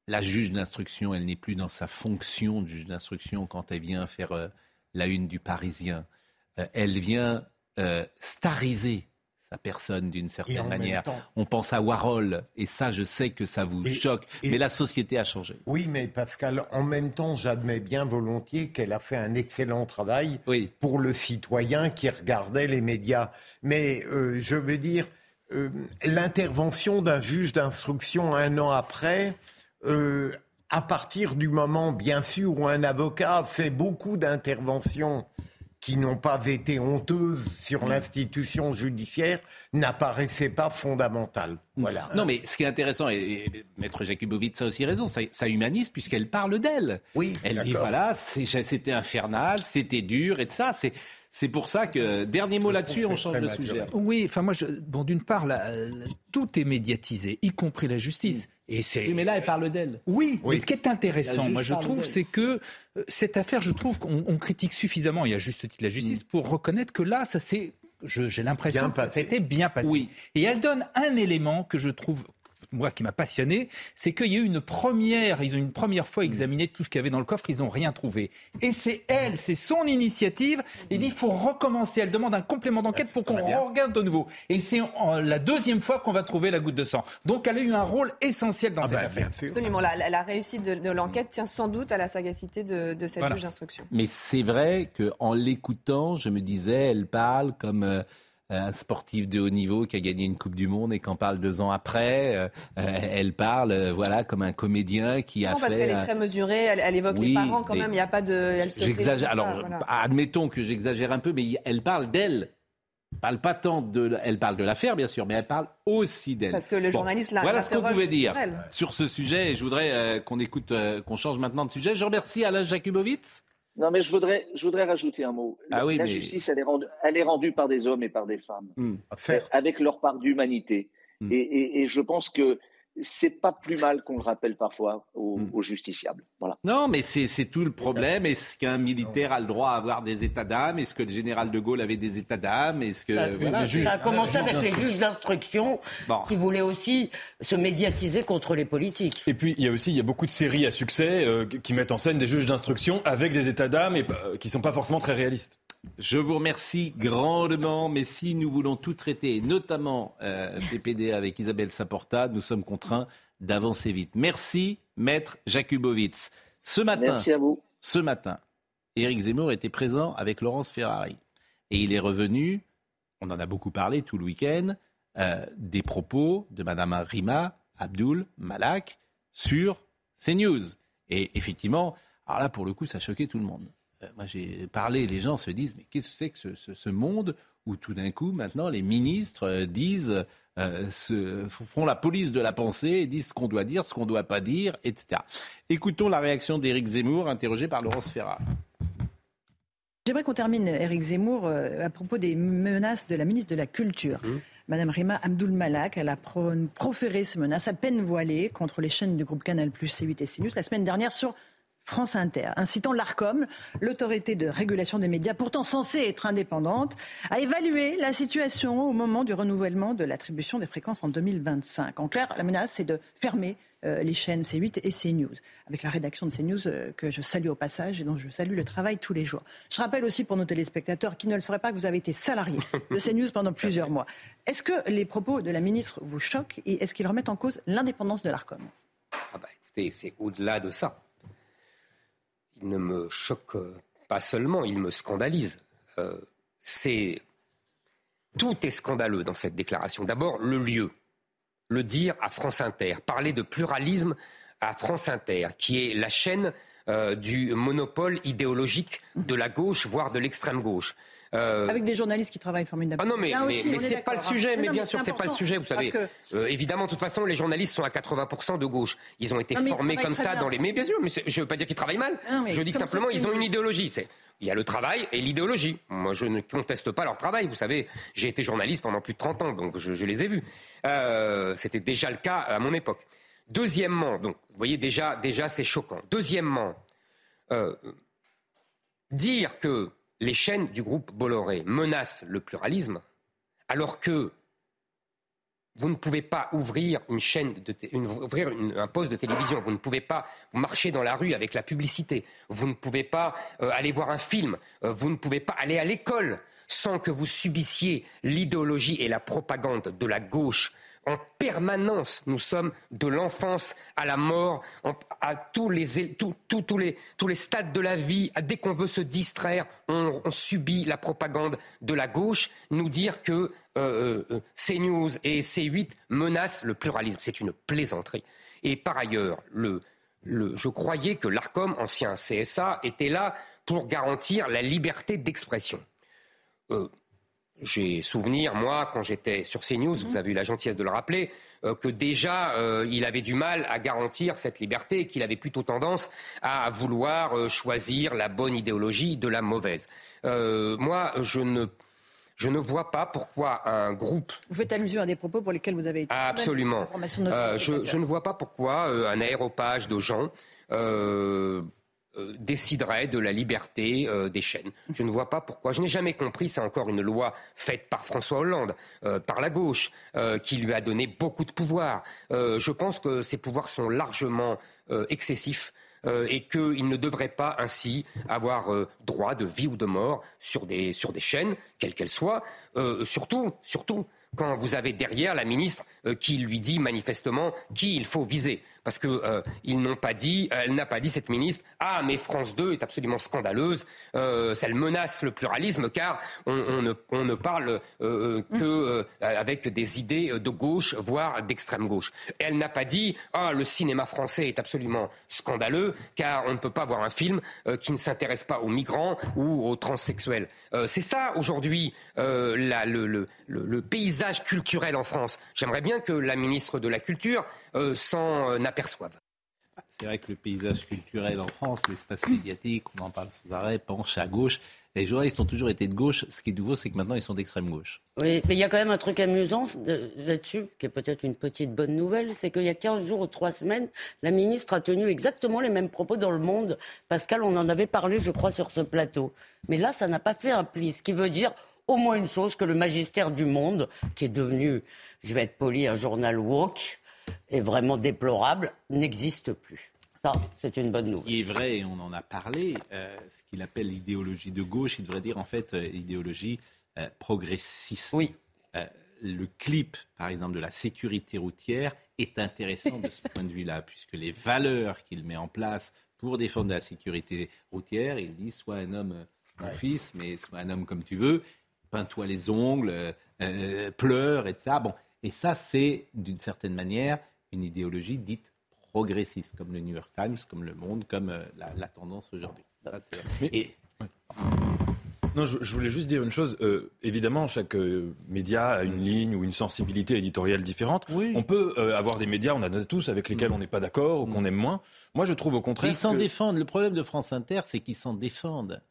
la juge d'instruction, elle n'est plus dans sa fonction de juge d'instruction quand elle vient faire euh, la une du Parisien. Euh, elle vient stariser sa personne d'une certaine manière. On pense à Warhol, et ça, je sais que ça vous choque, mais la société a changé.
Oui, mais Pascal, en même temps, j'admets bien volontiers qu'elle a fait un excellent travail pour le citoyen qui regardait les médias. Mais je veux dire, l'intervention d'un juge d'instruction un an après, euh, à partir du moment, bien sûr, où un avocat fait beaucoup d'interventions qui n'ont pas été honteuses sur l'institution judiciaire, n'apparaissait pas fondamental. Voilà.
Non, mais ce qui est intéressant, et, Maître Jakubowicz a aussi raison, ça, ça humanise puisqu'elle parle d'elle.
Oui,
Elle dit, voilà, c'était infernal, c'était dur, et de ça, c'est... C'est pour ça que, dernier mot là-dessus, on change de sujet.
Oui, enfin moi, je, bon, d'une part, tout est médiatisé, y compris la justice.
Et c'est... mais là, elle parle d'elle.
Oui, mais ce qui est intéressant, moi, je trouve, c'est que euh, cette affaire, je trouve qu'on critique suffisamment, et à juste titre la justice, mm. pour reconnaître que là, ça s'est j'ai l'impression que ça s'était bien passé. Oui. Et elle donne un élément que je trouve moi qui m'a passionné, c'est qu'il y a eu une première, ils ont une première fois examiné tout ce qu'il y avait dans le coffre, ils n'ont rien trouvé. Et c'est elle, c'est son initiative. Il dit il faut recommencer. Elle demande un complément d'enquête pour qu'on regarde de nouveau. Et c'est la deuxième fois qu'on va trouver la goutte de sang. Donc elle a eu un rôle essentiel dans ah cette bah, affaire.
Absolument. La, réussite de, l'enquête tient sans doute à la sagacité de, cette juge d'instruction.
Mais c'est vrai qu'en l'écoutant, je me disais, elle parle comme. Euh, un sportif de haut niveau qui a gagné une Coupe du Monde et qu'en parle deux ans après, euh, euh, elle parle euh, voilà comme un comédien qui a
non,
fait.
parce qu'elle est très mesurée, elle, évoque les parents quand même. Il n'y a pas de.
J'exagère. Alors, admettons que j'exagère un peu, mais elle parle d'elle. Elle parle pas tant de, elle parle de l'affaire bien sûr, mais elle parle aussi d'elle.
Parce que le journaliste bon,
Voilà ce qu'on pouvait dire sur, ce sujet. Et je voudrais qu'on écoute, qu'on change maintenant de sujet. Je remercie Alain Jakubowicz.
Non, mais je voudrais, je voudrais rajouter un mot.
Ah oui,
la
mais-
justice, elle est, rendue, elle est rendue par des hommes et par des femmes,
Hmm.
avec leur part d'humanité.
Hmm.
Et, et- et je pense que c'est pas plus mal qu'on le rappelle parfois aux,
Hmm.
aux justiciables. Voilà.
Non, mais c'est tout le problème. Est-ce qu'un militaire a le droit à avoir des états d'âme? Est-ce que le général de Gaulle avait des états d'âme? Est-ce que
Ça,
voilà,
ça a commencé avec les juges d'instruction
Bon.
qui voulaient aussi se médiatiser contre les politiques.
Et puis il y a aussi il y a beaucoup de séries à succès euh, qui mettent en scène des juges d'instruction avec des états d'âme et euh, qui sont pas forcément très réalistes.
Je vous remercie grandement, mais si nous voulons tout traiter, notamment euh, PPD avec Isabelle Saporta, nous sommes contraints d'avancer vite. Merci, maître Jakubowicz. Ce matin,
Merci à vous.
ce matin, Éric Zemmour était présent avec Laurence Ferrari. Et il est revenu, on en a beaucoup parlé tout le week-end, euh, des propos de Madame Rima Abdul Malak sur CNews. Et effectivement, alors là, pour le coup, ça choquait tout le monde. Euh, moi, j'ai parlé, les gens se disent, mais qu'est-ce que c'est que ce, ce- ce monde où tout d'un coup, maintenant, les ministres euh, disent, euh, se- font la police de la pensée et disent ce qu'on doit dire, ce qu'on ne doit pas dire, etc. Écoutons la réaction d'Éric Zemmour, interrogé par Laurence Ferrari.
J'aimerais qu'on termine, Eric Zemmour, à propos des menaces de la ministre de la Culture. Madame Rima Abdul Malak, elle a pro- proféré ces menaces à peine voilées contre les chaînes du groupe Canal+, C8 et CNews la semaine dernière sur France Inter, incitant l'ARCOM, l'autorité de régulation des médias, pourtant censée être indépendante, à évaluer la situation au moment du renouvellement de l'attribution des fréquences en 2025. En clair, la menace, c'est de fermer euh, les chaînes C8 et CNews, avec la rédaction de CNews euh, que je salue au passage et dont je salue le travail tous les jours. Je rappelle aussi pour nos téléspectateurs qui ne le sauraient pas que vous avez été salarié de CNews pendant plusieurs mois. Est-ce que les propos de la ministre vous choquent et est-ce qu'ils remettent en cause l'indépendance de l'ARCOM?
Ah bah, écoutez, c'est au-delà de ça. Ne me choque pas seulement, il me scandalise. Euh, c'est tout est scandaleux dans cette déclaration. D'abord, le lieu, le dire à France Inter, parler de pluralisme à France Inter, qui est la chaîne euh, du monopole idéologique de la gauche, voire de l'extrême gauche. Euh,
Avec des journalistes qui travaillent formidablement.
ah non, mais,
Bien
mais,
aussi,
c'est pas le
hein.
sujet. Mais
non,
bien sûr, c'est pas le sujet. Vous savez,
que-
Euh, évidemment, de toute façon, les journalistes sont à 80% de gauche. Ils ont été
Non,
formés comme ça
bien.
dans les. Mais bien sûr, mais je veux pas dire qu'ils travaillent mal.
Non,
je dis que simplement,
ça,
ils ont une idéologie. C'est il y a le travail et l'idéologie. Moi, je ne conteste pas leur travail. Vous savez, j'ai été journaliste pendant plus de 30 ans, donc je, je les ai vus. Euh, C'était déjà le cas à mon époque. Deuxièmement, donc, vous voyez déjà, déjà, c'est choquant. Deuxièmement, euh, dire que les chaînes du groupe Bolloré menacent le pluralisme, alors que vous ne pouvez pas ouvrir une chaîne, un poste de télévision. Vous ne pouvez pas marcher dans la rue avec la publicité. Vous ne pouvez pas euh, aller voir un film. Euh, vous ne pouvez pas aller à l'école sans que vous subissiez l'idéologie et la propagande de la gauche. En permanence, nous sommes de l'enfance à la mort, à tous les, les, tous les stades de la vie. Dès qu'on veut se distraire, on, subit la propagande de la gauche. Nous dire que euh, euh, CNews et C8 menacent le pluralisme, c'est une plaisanterie. Et par ailleurs, le, le- je croyais que l'ARCOM, ancien CSA, était là pour garantir la liberté d'expression. Euh, j'ai souvenir, moi, quand j'étais sur CNews, vous avez eu la gentillesse de le rappeler, euh, que déjà, euh, il avait du mal à garantir cette liberté et qu'il avait plutôt tendance à vouloir euh, choisir la bonne idéologie de la mauvaise. Moi, je ne, je ne vois pas pourquoi un groupe
Vous faites allusion à des propos pour lesquels vous avez été.
Absolument.
Information de notre
je, je ne vois pas pourquoi un aéropage de gens euh, déciderait de la liberté euh, des chaînes. Je ne vois pas pourquoi. Je n'ai jamais compris. C'est encore une loi faite par François Hollande, euh, par la gauche, qui lui a donné beaucoup de pouvoir. Je pense que ces pouvoirs sont largement excessifs. et qu'il ne devrait pas ainsi avoir droit de vie ou de mort sur des, chaînes, quelles qu'elles soient, surtout, surtout quand vous avez derrière la ministre qui lui dit manifestement qui il faut viser. Parce que euh, ils n'ont pas dit, elle n'a pas dit cette ministre, ah mais France 2 est absolument scandaleuse, euh, elle menace le pluralisme car on, on ne, on ne parle euh, que euh, avec des idées de gauche, voire d'extrême gauche. Elle n'a pas dit, ah le cinéma français est absolument scandaleux car on ne peut pas voir un film euh, qui ne s'intéresse pas aux migrants ou aux transsexuels. Euh, C'est ça aujourd'hui euh, le, le- le- le paysage culturel en France. J'aimerais bien que la ministre de la Culture euh, s'en euh,
C'est vrai que le paysage culturel en France, l'espace médiatique, on en parle sans arrêt, penche à gauche. Les journalistes ont toujours été de gauche. Ce qui est nouveau, c'est que maintenant, ils sont d'extrême gauche.
Oui, mais il y a quand même un truc amusant de- là-dessus, qui est peut-être une petite bonne nouvelle, c'est qu'il y a 15 jours ou 3 semaines, la ministre a tenu exactement les mêmes propos dans le monde. Pascal, on en avait parlé, je crois, sur ce plateau. Mais là, ça n'a pas fait un pli, ce qui veut dire au moins une chose, que le magistère du monde, qui est devenu, je vais être poli, un journal woke, est vraiment déplorable, n'existe plus. Ça, c'est une bonne nouvelle.
Ce qui est vrai, et on en a parlé, euh, ce qu'il appelle l'idéologie de gauche, il devrait dire en fait euh, idéologie euh, progressiste.
Oui.
Euh, le clip, par exemple, de la sécurité routière est intéressant de ce point de vue-là, puisque les valeurs qu'il met en place pour défendre la sécurité routière, il dit sois un homme, mon fils, mais sois un homme comme tu veux, peins-toi les ongles, pleure, etc. Bon, et ça, c'est d'une certaine manière une idéologie dite progressiste, comme le New York Times, comme Le Monde, comme euh, la, la tendance aujourd'hui. Et-
Non, je, je voulais juste dire une chose. Euh, évidemment, chaque euh, média a une ligne ou une sensibilité éditoriale différente. On peut avoir des médias, on en a tous, avec lesquels on n'est pas d'accord ou qu'on aime moins. Moi, je trouve au contraire.
ils s'en
que-
défendent. Le problème de France Inter, c'est qu'ils s'en défendent.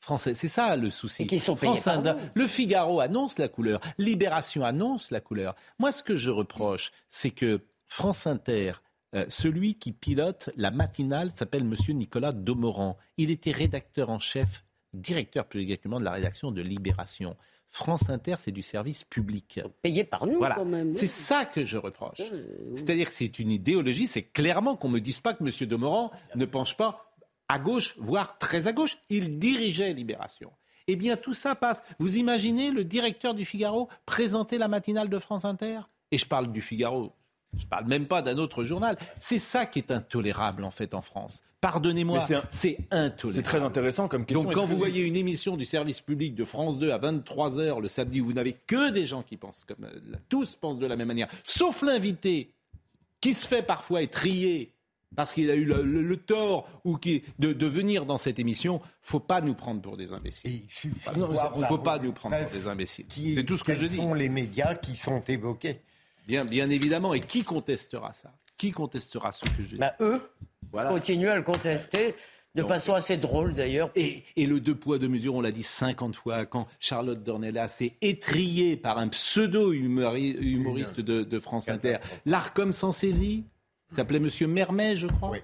Français, c'est ça le souci.
Et qu'ils sont payés
France. Le Figaro annonce la couleur. Libération annonce la couleur. Moi, ce que je reproche, c'est que France Inter, euh, celui qui pilote la matinale s'appelle Monsieur Nicolas Domoran. Il était rédacteur en chef, directeur plus exactement de la rédaction de Libération. France Inter, c'est du service public.
Payé par nous,
Voilà.
quand même.
C'est ça que je reproche. C'est-à-dire que c'est une idéologie, c'est clairement qu'on ne me dise pas que M. Demorand ne penche pas à gauche, voire très à gauche. Il dirigeait Libération. Eh bien, tout ça passe. Vous imaginez le directeur du Figaro présenter la matinale de France Inter? Et je parle du Figaro. Je ne parle même pas d'un autre journal. C'est ça qui est intolérable, en fait, en France. Pardonnez-moi,
c'est un-
intolérable.
C'est très intéressant comme question.
Donc quand vous voyez une émission du service public de France 2 à 23h le samedi où vous n'avez que des gens qui pensent comme euh, tous pensent de la même manière, sauf l'invité qui se fait parfois étrier parce qu'il a eu le, le- le tort ou qui de, de venir dans cette émission, faut pas nous prendre pour des imbéciles.
suffit
Non,
de
il faut pas nous prendre pour des imbéciles. C'est tout ce que je dis.
sont les médias qui sont évoqués
Bien, bien évidemment. Et qui contestera ça? Qui contestera ce que j'ai
Bah, eux
Voilà.
continuent à le contester, de
Donc,
façon assez drôle d'ailleurs.
Et, et le deux poids, deux mesures, on l'a dit 50 fois, quand Charlotte Dornelas s'est étriée par un pseudo-humoriste de, de France Inter. L'ARCOM s'en saisit? Il s'appelait Monsieur Mermet, je crois.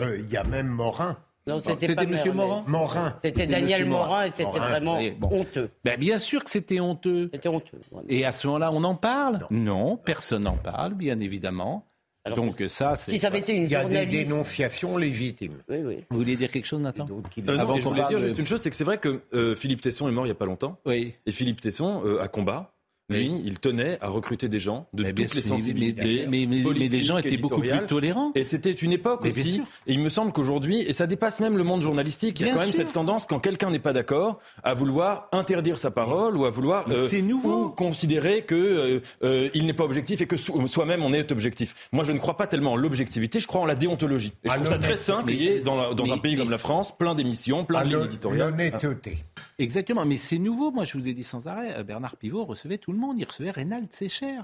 Euh, Il y a même Morin.
Non, c'était pas
Monsieur. Morin
Morin.
C'était Daniel
Monsieur
Morin et c'était vraiment
Oui, bon.
honteux.
Ben, bien sûr que c'était honteux.
C'était honteux.
Et à ce moment-là, on en parle? Non. personne n'en parle, bien évidemment. Donc ça, c'est...
Si ça avait été une
Il y a des dénonciations légitimes.
Oui, oui.
Vous voulez dire quelque chose, Nathan?
Euh, non,
Avant qu'on
dire
de-
juste une chose, c'est que c'est vrai que euh, Philippe Tesson est mort il n'y a pas longtemps.
Oui.
Et Philippe Tesson, euh, à combat, lui, il tenait à recruter des gens de
Mais
toutes les sensibilités.
mais- mais- mais les gens étaient beaucoup plus tolérants.
Et c'était une époque aussi. Et il me semble qu'aujourd'hui, et ça dépasse même le monde journalistique, il y a quand même cette tendance, quand quelqu'un n'est pas d'accord, à vouloir interdire sa parole ou à vouloir
nouveau.
ou considérer que euh, euh, il n'est pas objectif et que so- soi-même on est objectif. Moi, je ne crois pas tellement en l'objectivité, je crois en la déontologie. Et je
À
trouve ça très sain qu'il y ait dans, la- dans
Mais-
un pays comme la France plein d'émissions, plein de lignes éditoriales.
L'honnêteté.
Exactement, mais c'est nouveau. Moi, je vous ai dit sans arrêt, euh, Bernard Pivot recevait tout le monde. Il recevait Reynald Secher.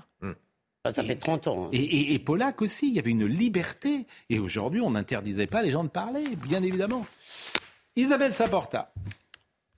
Ah, ça fait 30 ans. hein.
Et, et, et Pollack aussi, il y avait une liberté. Et aujourd'hui, on n'interdisait pas les gens de parler, bien évidemment. Isabelle Saporta,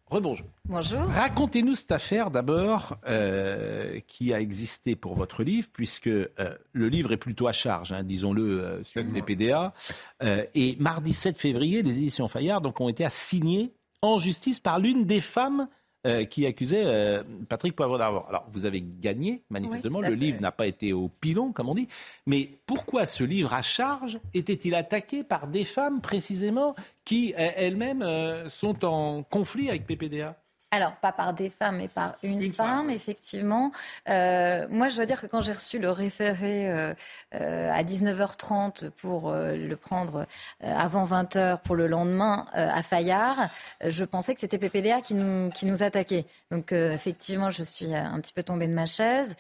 rebonjour.
Bonjour.
Racontez-nous cette affaire d'abord euh, qui a existé pour votre livre, puisque euh, le livre est plutôt à charge, hein, disons-le, euh, sur les PDA. Euh, et mardi 7 février, les éditions Fayard donc, ont été assignées en justice par l'une des femmes euh, qui accusait euh, Patrick Poivre d'Arvor. Alors, vous avez gagné, manifestement.
Oui,
le livre n'a pas été au pilon, comme on dit. Mais pourquoi ce livre à charge était-il attaqué par des femmes, précisément, qui euh, elles-mêmes sont en conflit avec PPDA
Alors, pas par des femmes, mais par une, femme, effectivement. Euh, moi, je dois dire que quand j'ai reçu le référé euh, euh, à 19h30 pour le prendre avant 20h pour le lendemain à Fayard, je pensais que c'était PPDA qui nous, qui nous attaquait. Donc, effectivement, je suis un petit peu tombée de ma chaise.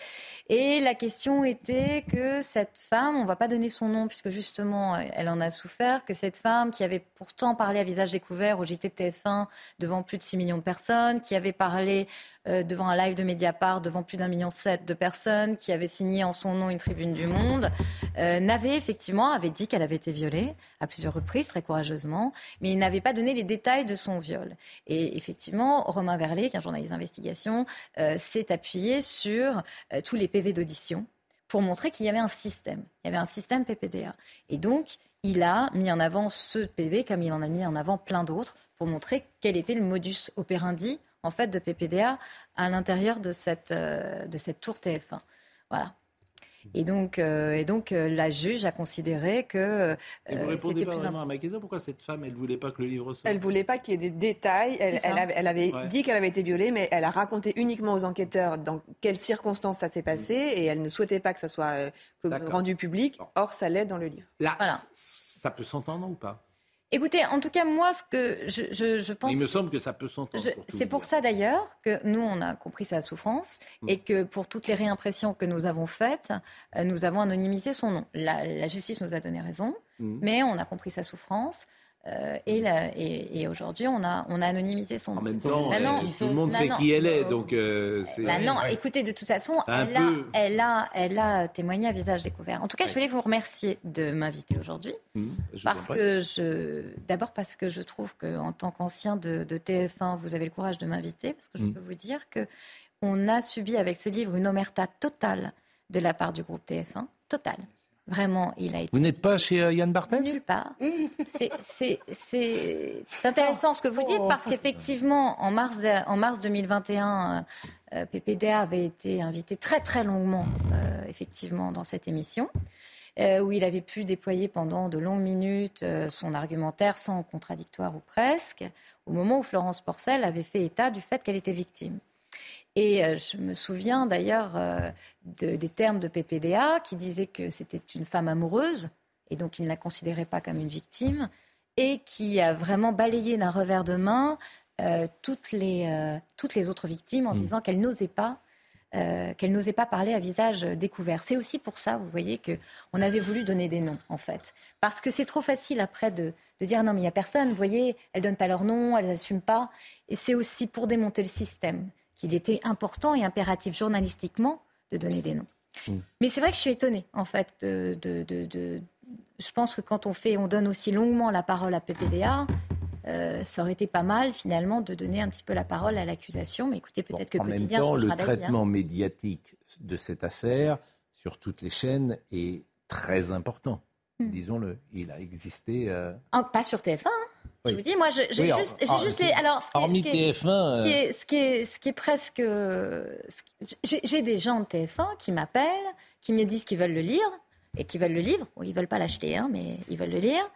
Et la question était que cette femme, on ne va pas donner son nom puisque justement, elle en a souffert, que cette femme qui avait pourtant parlé à visage découvert au JT de TF1 devant plus de 6 millions de personnes, qui avait parlé euh, devant un live de Mediapart devant plus d'un million sept de personnes, qui avait signé en son nom une tribune du Monde, euh, n'avait effectivement avait dit qu'elle avait été violée à plusieurs reprises, très courageusement, mais il n'avait pas donné les détails de son viol. Et effectivement, Romain Verlet, qui est un journaliste d'investigation, euh, s'est appuyé sur tous les PV d'audition pour montrer qu'il y avait un système. Il y avait un système PPDA. Et donc, il a mis en avant ce PV comme il en a mis en avant plein d'autres pour montrer quel était le modus operandi en fait de PPDA à l'intérieur de cette, euh, de cette tour TF1. Voilà. Et donc, euh, et donc euh, la juge a considéré que.
et vous répondez pas vraiment à ma question. Pourquoi cette femme, elle ne voulait pas que le livre sorte?
Elle ne voulait pas qu'il y ait des détails. Elle, elle avait, dit qu'elle avait été violée, mais elle a raconté uniquement aux enquêteurs dans quelles circonstances ça s'est passé, et elle ne souhaitait pas que ça soit rendu public. Or, ça l'est dans le livre.
Là, voilà. ça peut s'entendre ou pas?
Écoutez, en tout cas, moi, ce que je, pense.
Il me semble que ça peut s'entendre.
C'est pour ça d'ailleurs que nous, on a compris sa souffrance mm. et que pour toutes les réimpressions que nous avons faites, euh, nous avons anonymisé son nom. La, justice nous a donné raison, mm. mais on a compris sa souffrance. Euh, et, et, aujourd'hui, on a, on a anonymisé son nom.
En même temps, bah euh, tout le monde bah sait qui elle est, donc euh,
bah non, écoutez, de toute façon, elle a, elle, a, elle a témoigné à visage découvert. En tout cas, je voulais vous remercier de m'inviter aujourd'hui. Mmh, parce que je, d'abord parce que je trouve qu'en tant qu'ancien de, de, TF1, vous avez le courage de m'inviter, parce que je mmh. peux vous dire que on a subi avec ce livre une omerta totale de la part du groupe TF1, totale. Vraiment, il a été.
Vous n'êtes pas chez euh, Yann Barthès
Nulle part. C'est intéressant ce que vous dites parce qu'effectivement, en mars, en mars 2021, euh, PPDA avait été invité très très longuement, euh, effectivement, dans cette émission. où il avait pu déployer pendant de longues minutes son argumentaire sans contradictoire ou presque, au moment où Florence Porcel avait fait état du fait qu'elle était victime. Et euh, je me souviens d'ailleurs euh, des termes de PPDA qui disaient que c'était une femme amoureuse et donc il ne la considérait pas comme une victime et qui a vraiment balayé d'un revers de main euh, toutes, les, toutes les autres victimes en mm. disant qu'elles n'osaient pas qu'elle n'osait pas parler à visage découvert. C'est aussi pour ça, vous voyez, qu'on avait voulu donner des noms, en fait. Parce que c'est trop facile après de, de dire non, mais il n'y a personne, vous voyez, elles ne donnent pas leur nom, elles n'assument pas. Et c'est aussi pour démonter le système qu'il était important et impératif journalistiquement de donner des noms. Mm. Mais c'est vrai que je suis étonnée, en fait, de, de, je pense que quand on fait, on donne aussi longuement la parole à PPDA, euh, ça aurait été pas mal finalement de donner un petit peu la parole à l'accusation. Mais écoutez, peut-être que
en même temps, le traitement médiatique de cette affaire sur toutes les chaînes est très important. Hmm. Disons-le, il a existé. Euh,
ah, pas sur TF1. Je vous dis, moi, j'ai juste, j'ai juste les. Alors,
ce qui hormis TF1.
est, ce, qui est, ce qui est presque. J'ai des gens de TF1 qui m'appellent, qui me disent qu'ils veulent le lire et qui veulent le livre. Bon, ils veulent pas l'acheter, hein, mais ils veulent le lire.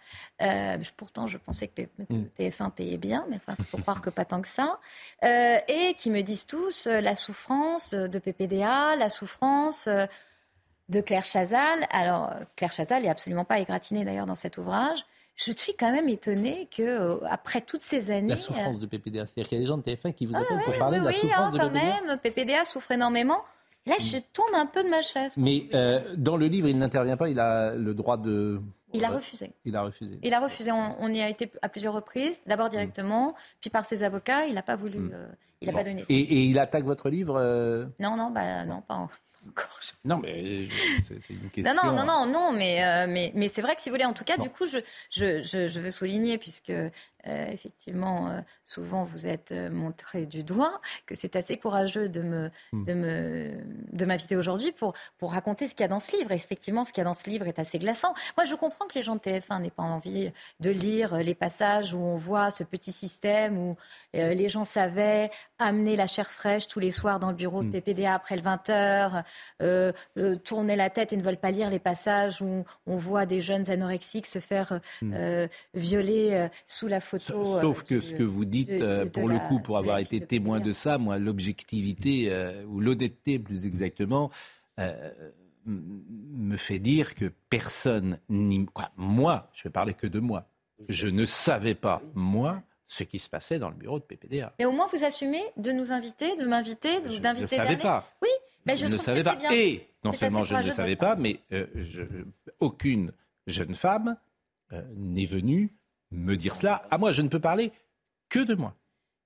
Euh, pourtant, je pensais que, hmm. TF1 payait bien, mais il faut croire que pas tant que ça. Euh, et qui me disent tous euh, la souffrance de PPDA, la souffrance de Claire Chazal. Alors, Claire Chazal n'est absolument pas égratinée d'ailleurs dans cet ouvrage je suis quand même étonnée que euh, après toutes ces années.
La souffrance euh, de PPDA, c'est-à-dire qu'il y a des gens de TF1 qui vous ah appellent pour parler de la souffrance
hein,
de
quand même, PPDA souffre énormément. Là, je tombe un peu de ma chaise.
Mais euh, dans le livre, il n'intervient pas, il a le droit de.
Il a refusé.
Il a refusé.
Il a refusé. On, y a été à plusieurs reprises, d'abord directement, puis par ses avocats. Il n'a pas voulu. Mm. il n'a pas donné.
Et, et, il attaque votre livre
Non, non, bah non, pas.
Non, mais c'est une question.
Non, non, non, non, mais, euh, mais, mais c'est vrai que si vous voulez, en tout cas, du coup, je, je, je, veux souligner, puisque euh, effectivement, euh, souvent vous êtes montré du doigt, que c'est assez courageux de me, hmm. de me, de m'inviter aujourd'hui pour, pour raconter ce qu'il y a dans ce livre. Et effectivement, ce qu'il y a dans ce livre est assez glaçant. Moi, je comprends que les gens de TF1 n'aient pas envie de lire les passages où on voit ce petit système où les gens savaient amener la chair fraîche tous les soirs dans le bureau de hmm. PPDA après le 20 h euh, euh, tourner la tête et ne veulent pas lire les passages où on voit des jeunes anorexiques se faire euh, violer sous la photo.
Sauf que ce que vous dites, pour le coup, pour avoir été témoin de ça, moi, l'objectivité, ou l'honnêteté plus exactement, me fait dire que personne, ni moi, je vais parler que de moi, je ne savais pas, moi, ce qui se passait dans le bureau de PPDA.
Mais au moins, vous assumez de nous inviter, de m'inviter, d'inviter.
Je ne savais pas.
Oui,
je, ne savais pas. Et non seulement je ne le savais pas, mais euh, aucune jeune femme euh, n'est venue me dire cela. À moi, je ne peux parler que de moi.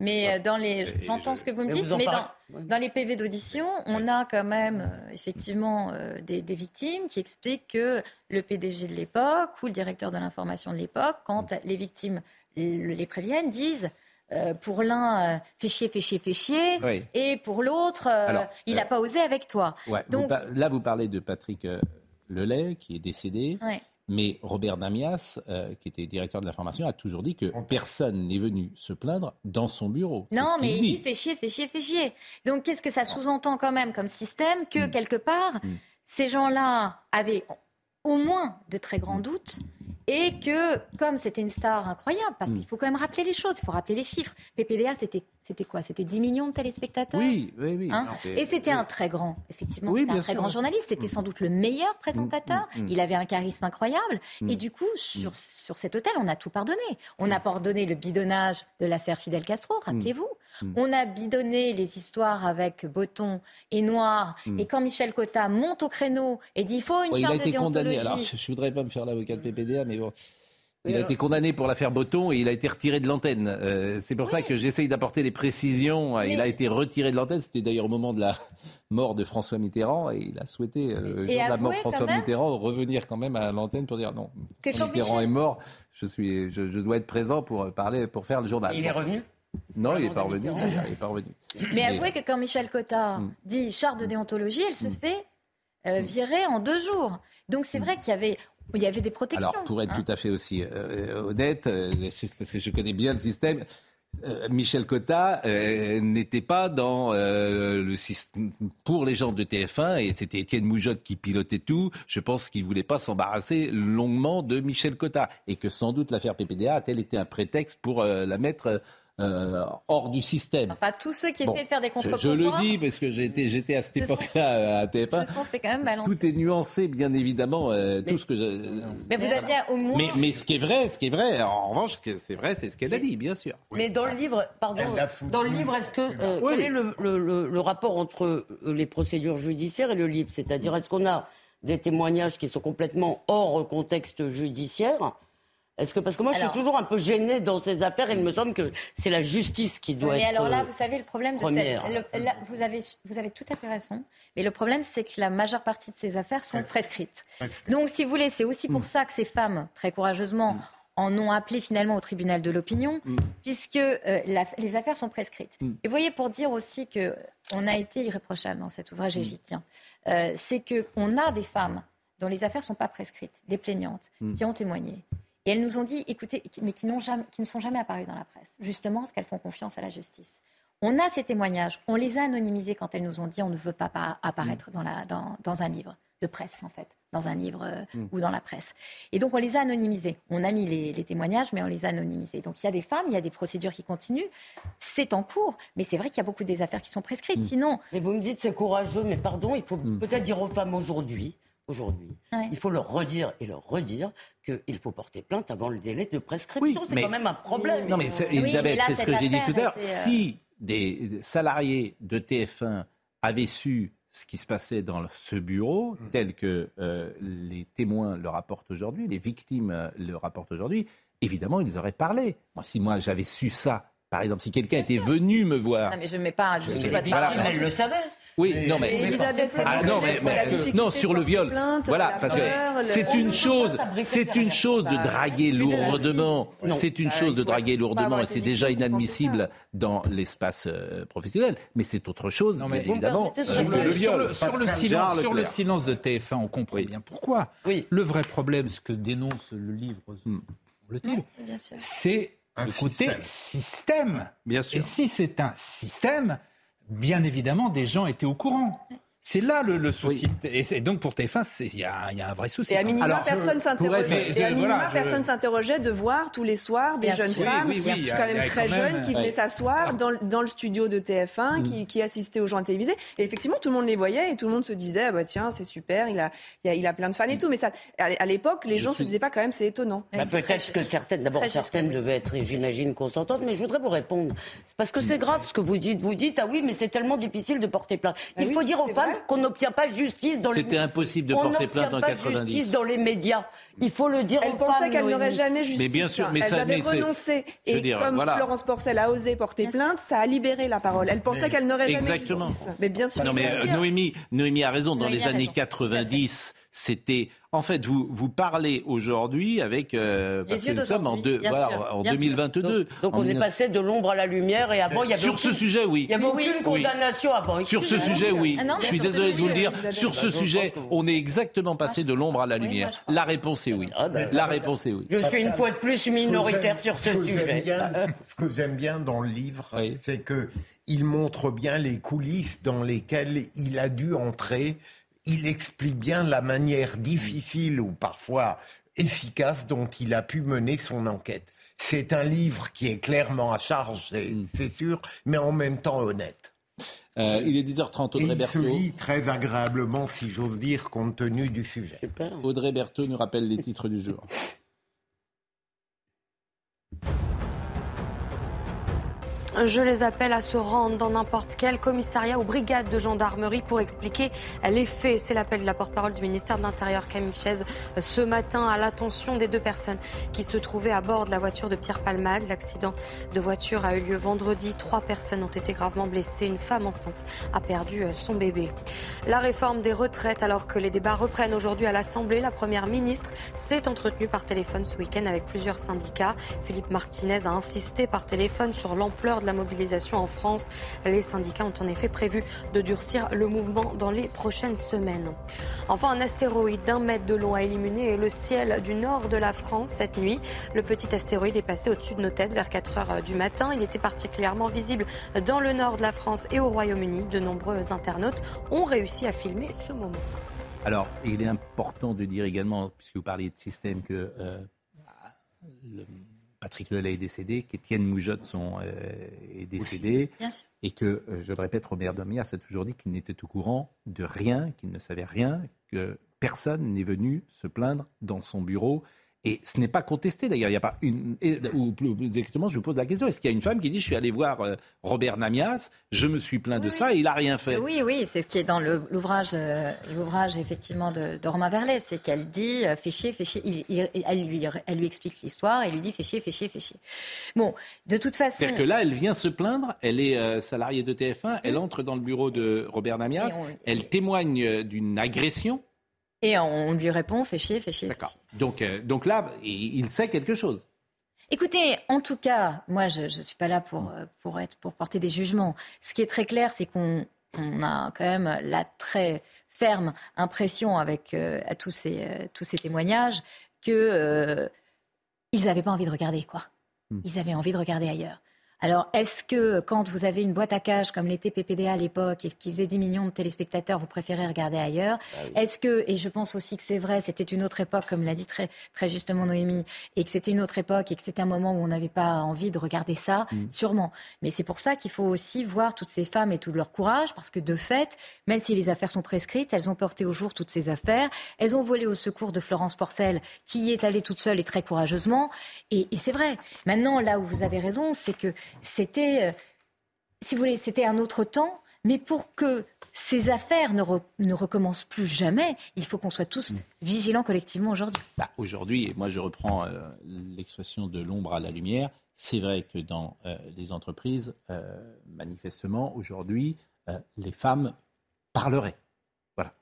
Mais euh, dans les, j'entends ce que vous me dites,
vous
mais dans, les PV d'audition, on a quand même euh, effectivement euh, des, des victimes qui expliquent que le PDG de l'époque ou le directeur de l'information de l'époque, quand les victimes le- les préviennent, disent euh, pour l'un, euh, fais chier, fais chier, fais chier,
Oui.
et pour l'autre, euh, il n'a pas osé avec toi.
Ouais,
Donc,
là, vous parlez de Patrick euh, Lelay, qui est décédé.
Ouais.
Mais Robert Damias, euh, qui était directeur de l'information, a toujours dit que personne n'est venu se plaindre dans son bureau.
Non, mais il
dit.
dit fais chier, fais chier, fais chier. Donc qu'est-ce que ça sous-entend quand même comme système que quelque part, ces gens-là avaient au moins de très grands doutes et que comme c'était une star incroyable, parce qu'il faut quand même rappeler les choses, il faut rappeler les chiffres. PPDA, c'était c'était quoi? C'était 10 millions de téléspectateurs?
Oui, oui, oui.
Hein? Et c'était un très grand, effectivement,
Oui,
un très
sûr.
grand journaliste. C'était sans doute le meilleur présentateur.
mm, mm.
Il avait un charisme incroyable.
Mm.
Et du coup, sur, sur cet hôtel, on a tout pardonné. On a pardonné le bidonnage de l'affaire Fidel Castro, rappelez-vous.
Mm.
On a bidonné les histoires avec Breton et Noir.
Mm.
Et quand Michel Cotta monte au créneau et dit il faut une
Bon, il a
de
été condamné. Alors, je ne voudrais pas me faire l'avocat de PPDA, mais bon. Il a été condamné pour l'affaire Botton et il a été retiré de l'antenne. Euh, c'est pour ça que j'essaye d'apporter des précisions. Il a été retiré de l'antenne. C'était d'ailleurs au moment de la mort de François Mitterrand et il a souhaité, euh, jour de la mort de François
même
Mitterrand, revenir quand même à l'antenne pour dire non.
Que
François
quand
Mitterrand
Michel-
est mort. Je suis, je, je dois être présent pour parler, pour faire le journal.
Et il est revenu?
Non, il revenu.
Mitterrand.
Il n'est pas revenu.
Mais avouez que quand Michel Cotta
Mm.
dit charte de déontologie, elle se fait euh, virer en deux jours. Donc c'est vrai qu'il y avait, il y avait des protections.
Alors, pour être
hein.
tout à fait aussi euh, honnête, euh, c'est parce que je connais bien le système, euh, Michel Cotta euh, n'était pas dans euh, le système pour les gens de TF1 et c'était Étienne Moujotte qui pilotait tout. Je pense qu'il voulait pas s'embarrasser longuement de Michel Cotta et que sans doute l'affaire PPDA a-t-elle été un prétexte pour euh, la mettre euh, hors du système.
Enfin, tous ceux qui
Bon,
essaient de faire des
je,
contre
je le dis parce que j'étais j'étais à cette époque-là euh, à TF1.
se sont fait quand même balancer.
Tout est nuancé, bien évidemment, euh, tout ce que je.
Mais vous aviez au moins.
Mais, mais ce qui est vrai, ce qui est vrai, en revanche, c'est vrai, c'est ce qu'elle a dit, bien sûr.
Mais dans le livre, pardon, dans le livre, est-ce que euh,
Oui,
quel est le, le- le- le rapport entre les procédures judiciaires et le livre? C'est-à-dire, est-ce qu'on a des témoignages qui sont complètement hors contexte judiciaire Est-ce que parce que moi, je suis toujours un peu gênée dans ces affaires. et Il me semble que c'est la justice qui doit
mais
être.
alors là,
euh,
vous savez, le problème de
première.
cette. le- là, vous, avez, vous avez tout à fait raison. Mais le problème, c'est que la majeure partie de ces affaires sont prescrites. Donc, si vous voulez, c'est aussi
Mm.
pour ça que ces femmes, très courageusement, en ont appelé finalement au tribunal de l'opinion,
Mm.
puisque euh, la- les affaires sont prescrites.
Mm.
Et vous voyez, pour dire aussi que on a été irréprochable dans cet ouvrage,
Mm.
et j'y tiens, euh, c'est qu'on a des femmes dont les affaires ne sont pas prescrites, des plaignantes,
Mm.
qui ont témoigné. Et elles nous ont dit, écoutez, mais qui, n'ont jamais, qui ne sont jamais apparues dans la presse, justement parce qu'elles font confiance à la justice. On a ces témoignages, on les a anonymisés quand elles nous ont dit on ne veut pas pa- apparaître dans, la, dans, dans un livre de presse, en fait, dans un livre euh,
Mm.
ou dans la presse. Et donc on les a anonymisés. On a mis les, les témoignages, mais on les a anonymisés. Donc il y a des femmes, il y a des procédures qui continuent. C'est en cours, mais c'est vrai qu'il y a beaucoup des affaires qui sont prescrites.
Mm.
Sinon.
Mais vous me dites c'est courageux, mais pardon, il faut peut-être dire aux femmes aujourd'hui, aujourd'hui,
Ouais.
il faut leur redire et leur redire qu'il faut porter plainte avant le délai de prescription. c'est
mais-
quand même un problème.
Non, mais c'est- Elisabeth, c'est ce que j'ai dit tout à l'heure. Si des salariés de TF1 avaient su ce qui se passait dans ce bureau, tel que euh, les témoins le rapportent aujourd'hui, les victimes euh, le rapportent aujourd'hui, évidemment, ils auraient parlé. Moi, si moi j'avais su ça, par exemple, si quelqu'un était venu me voir.
Non, mais je ne mets pas. Je,
Je- je-
pas de
voilà.
parole.
Elle le savait.
Oui, non mais
Elisabeth, ça
Ah, non, mais, mais-
difficulté
non sur le viol.
plainte,
voilà, parce
peur,
que c'est une
ne
chose, c'est une chose de
ça.
draguer lourdement.
Non.
C'est une
Bah,
chose de draguer
pas
lourdement et c'est déjà inadmissible dans l'espace euh, professionnel. Mais c'est autre chose,
Non, mais
évidemment, euh,
sur le,
le viol.
sur le- sur le
Pascal
silence, sur le silence de TF1, on comprend bien pourquoi. Le vrai problème, ce que dénonce le livre,
Hmm.
c'est le côté système.
Bien sûr.
Et si c'est un système, bien évidemment, des gens étaient au courant. C'est là le, le souci. Et donc pour TF1, c'est- il y, a il y a un vrai souci.
Et à minima,
Alors,
personne s'interrogeait.
voilà, je-
personne s'interrogeait de voir tous les soirs des jeunes
sûr.
femmes,
Oui, oui, oui, a-
quand même très
quand même,
jeunes, qui venaient
ouais.
s'asseoir dans, dans le studio de TF1, qui, qui assistaient aux gens télévisés. Et effectivement, tout le monde les voyait et tout le monde se disait, ah bah tiens, c'est super, il a, il a, il a plein de fans et tout. Mais ça, à l'époque, les gens se disaient pas quand même, c'est étonnant.
Bah, Peut-être que certaines, d'abord certaines devaient être, j'imagine, consentantes, mais je voudrais vous répondre. Parce que c'est grave ce que vous dites. Vous dites, ah oui, mais c'est tellement difficile de porter plainte.
Bah
Il
oui,
faut dire aux femmes qu'on n'obtient pas justice dans les
C'était impossible de
On
porter plainte en
pas
90.
justice dans les médias. Il faut le dire
Elle pensait qu'elle n'aurait jamais justice.
Mais bien sûr, mais
elle
ça-
avait
mais
renoncé. Et
dire,
comme
voilà.
Florence Porcel a osé porter plainte, ça a libéré la parole. Elle pensait qu'elle n'aurait jamais
Exactement.
justice. Mais bien sûr.
Non mais euh. Noémie, Noémie a raison. Dans
Noémie
les années
raison.
90, c'était. En fait, vous vous parlez aujourd'hui avec euh, parce
yeux
que nous sommes en,
d'aujourd'hui,
deux-
bien
voilà,
sûr,
en
bien sûr.
2022.
Donc, donc
En
on est
19
passé de l'ombre à la lumière et avant il y avait
Sur ce sujet, oui.
Il y avait
Oui.
aucune
Oui.
condamnation avant.
Sur ce sujet, oui.
Ah non,
je suis désolé de vous le dire. Sur ce
bah, je
sujet, on est exactement passé de l'ombre à la lumière. La réponse est oui. La réponse est oui.
Je suis une fois de plus minoritaire sur ce sujet.
bien- ce que j'aime bien dans le livre, c'est que il montre bien les coulisses dans lesquelles il a dû entrer. Il explique bien la manière difficile ou parfois efficace dont il a pu mener son enquête. C'est un livre qui est clairement à charge, c'est c'est sûr, mais en même temps honnête.
Euh, il est 10h30,
Et
Audrey
il se
Berthaud.
lit très agréablement, si j'ose dire, compte tenu du sujet.
Audrey Berthaud nous rappelle les titres du jour.
Je les appelle à se rendre dans n'importe quel commissariat ou brigade de gendarmerie pour expliquer les faits. C'est l'appel de la porte-parole du ministère de l'Intérieur, Camille Chaise, ce matin à l'attention des deux personnes qui se trouvaient à bord de la voiture de Pierre Palmade. L'accident de voiture a eu lieu vendredi. Trois personnes ont été gravement blessées. Une femme enceinte a perdu son bébé. La réforme des retraites, alors que les débats reprennent aujourd'hui à l'Assemblée, la première ministre s'est entretenue par téléphone ce week-end avec plusieurs syndicats. Philippe Martinez a insisté par téléphone sur l'ampleur de la mobilisation en France. Les syndicats ont en effet prévu de durcir le mouvement dans les prochaines semaines. Enfin, un astéroïde d'un mètre de long a illuminé le ciel du nord de la France cette nuit. Le petit astéroïde est passé au-dessus de nos têtes vers 4 heures du matin. Il était particulièrement visible dans le nord de la France et au Royaume-Uni. De nombreux internautes ont réussi à filmer ce moment.
Alors, il est important de dire également, puisque vous parliez de système, que euh, le- Patrick Lelay est décédé, qu'Étienne Moujotte euh, est décédé, et que, euh, je le répète, Robert Domias a toujours dit qu'il n'était au courant de rien, qu'il ne savait rien, que personne n'est venu se plaindre dans son bureau. Et ce n'est pas contesté d'ailleurs. Il n'y a pas une. Ou plus, exactement, je vous pose la question est-ce qu'il y a une femme qui dit Je suis allé voir euh, Robert Namias, je me suis plaint de ça et il n'a rien fait
Oui, oui, c'est ce qui est dans l'ouvrage, euh, l'ouvrage effectivement de, de Romain Verlet, c'est qu'elle dit euh, fais chier, fais chier. Il- il- elle, lui, elle lui explique l'histoire et lui dit fais chier, fais chier, fais chier. Bon, de toute façon.
C'est-à-dire que là, elle vient se plaindre, elle est euh, salariée de TF1, elle entre dans le bureau de Robert Namias,
on-
elle témoigne d'une agression.
Et on lui répond fais chier, fais chier.
D'accord. Donc, euh, donc là, il sait quelque chose.
Écoutez, en tout cas, moi, je ne suis pas là pour, euh, pour, être, pour porter des jugements. Ce qui est très clair, c'est qu'on on a quand même la très ferme impression avec euh, à tous, ces, euh, tous ces témoignages que ils n'avaient pas envie de regarder, quoi. Ils avaient envie de regarder ailleurs. Alors, est-ce que quand vous avez une boîte à cash comme l'était PPDA à l'époque et qui faisait 10 millions de téléspectateurs, vous préférez regarder ailleurs Est-ce que, et je pense aussi que c'est vrai, c'était une autre époque, comme l'a dit très, très justement Noémie, et que c'était une autre époque et que c'était un moment où on n'avait pas envie de regarder ça, sûrement. Mais c'est pour ça qu'il faut aussi voir toutes ces femmes et tout leur courage, parce que de fait, même si les affaires sont prescrites, elles ont porté au jour toutes ces affaires, elles ont volé au secours de Florence Porcel, qui y est allée toute seule et très courageusement. Et, et c'est vrai. Maintenant, là où vous avez raison, c'est que c'était, euh, si vous voulez, c'était un autre temps, mais pour que ces affaires ne, re- ne recommencent plus jamais, il faut qu'on soit tous vigilants collectivement aujourd'hui.
Bah, Aujourd'hui, et moi je reprends euh, l'expression de l'ombre à la lumière, c'est vrai que dans euh, les entreprises, euh, manifestement, aujourd'hui, euh, les femmes parleraient. Voilà.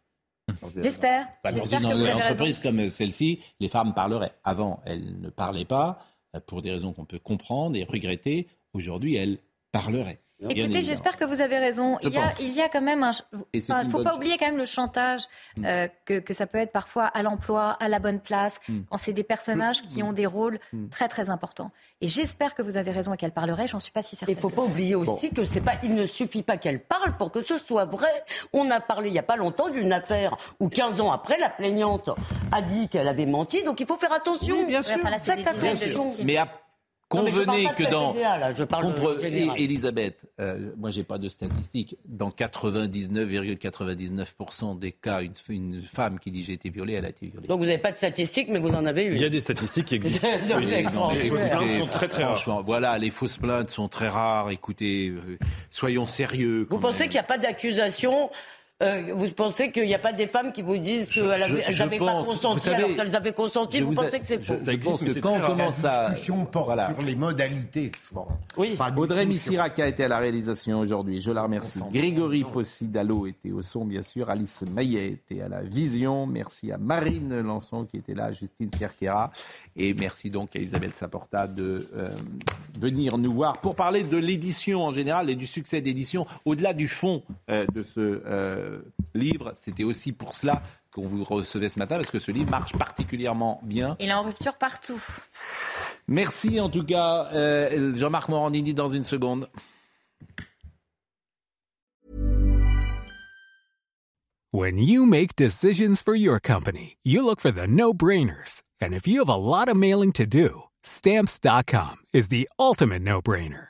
J'espère.
Bah, dans
J'espère
une entreprise
raison.
comme celle-ci, les femmes parleraient. Avant, elles ne parlaient pas, pour des raisons qu'on peut comprendre et regretter. Aujourd'hui, elles parleraient. Bien
Écoutez, j'espère que vous avez raison. Il y, a, il y a quand même un. Enfin, il ne faut pas
chose.
oublier quand même le chantage euh, que, que ça peut être parfois à l'emploi, à la bonne place,
Mm.
quand c'est des personnages qui ont des rôles très très importants. Et j'espère que vous avez raison et qu'elle parlerait. J'en suis pas si certaine.
Il ne faut pas oublier aussi que c'est pas, il ne suffit pas qu'elle parle pour que ce soit vrai. On a parlé il n'y a pas longtemps d'une affaire où 15 ans après, la plaignante a dit qu'elle avait menti. Donc il faut faire attention.
Oui, bien sûr.
enfin, là, c'est
Faites attention.
Mais à- convenez que dans.
PPDA, là, je parle de
Elisabeth, euh, moi j'ai pas de statistiques. Dans 99,99% des cas, une, une femme qui dit j'ai été violée, elle a été violée.
Donc vous n'avez pas de statistiques, mais vous en avez eu.
Il y a des statistiques qui existent.
Donc,
Oui, mais
Les fausses plaintes sont très, très rares.
franchement, Voilà, les fausses plaintes sont très rares. Écoutez, euh, soyons sérieux.
Vous pensez qu'il n'y a pas d'accusation euh, vous pensez qu'il n'y a pas des femmes qui vous disent qu'elles n'avaient pas consenti savez, alors qu'elles avaient consenti Vous pensez que c'est faux
Je, pense que quand on commence à...
La discussion porte sur les modalités.
Oui. Audrey Missiraka était à la réalisation aujourd'hui. Je la remercie. Grégory Possidalo était au son, bien sûr. Alice Maillet était à la vision. Merci à Marine Lançon qui était là, Justine Cerquera. Et merci donc à Isabelle Saporta de euh, venir nous voir pour parler de l'édition en général et du succès d'édition au-delà du fond euh, de ce livre. C'était aussi pour cela qu'on vous recevait ce matin, parce que ce livre marche particulièrement bien.
Il est en rupture partout.
Merci en tout cas, euh, Jean-Marc Morandini, dans une seconde.
When you make decisions for your company, you look for the no-brainers. And if you have a lot of mailing to do, stamps.com is the ultimate no-brainer.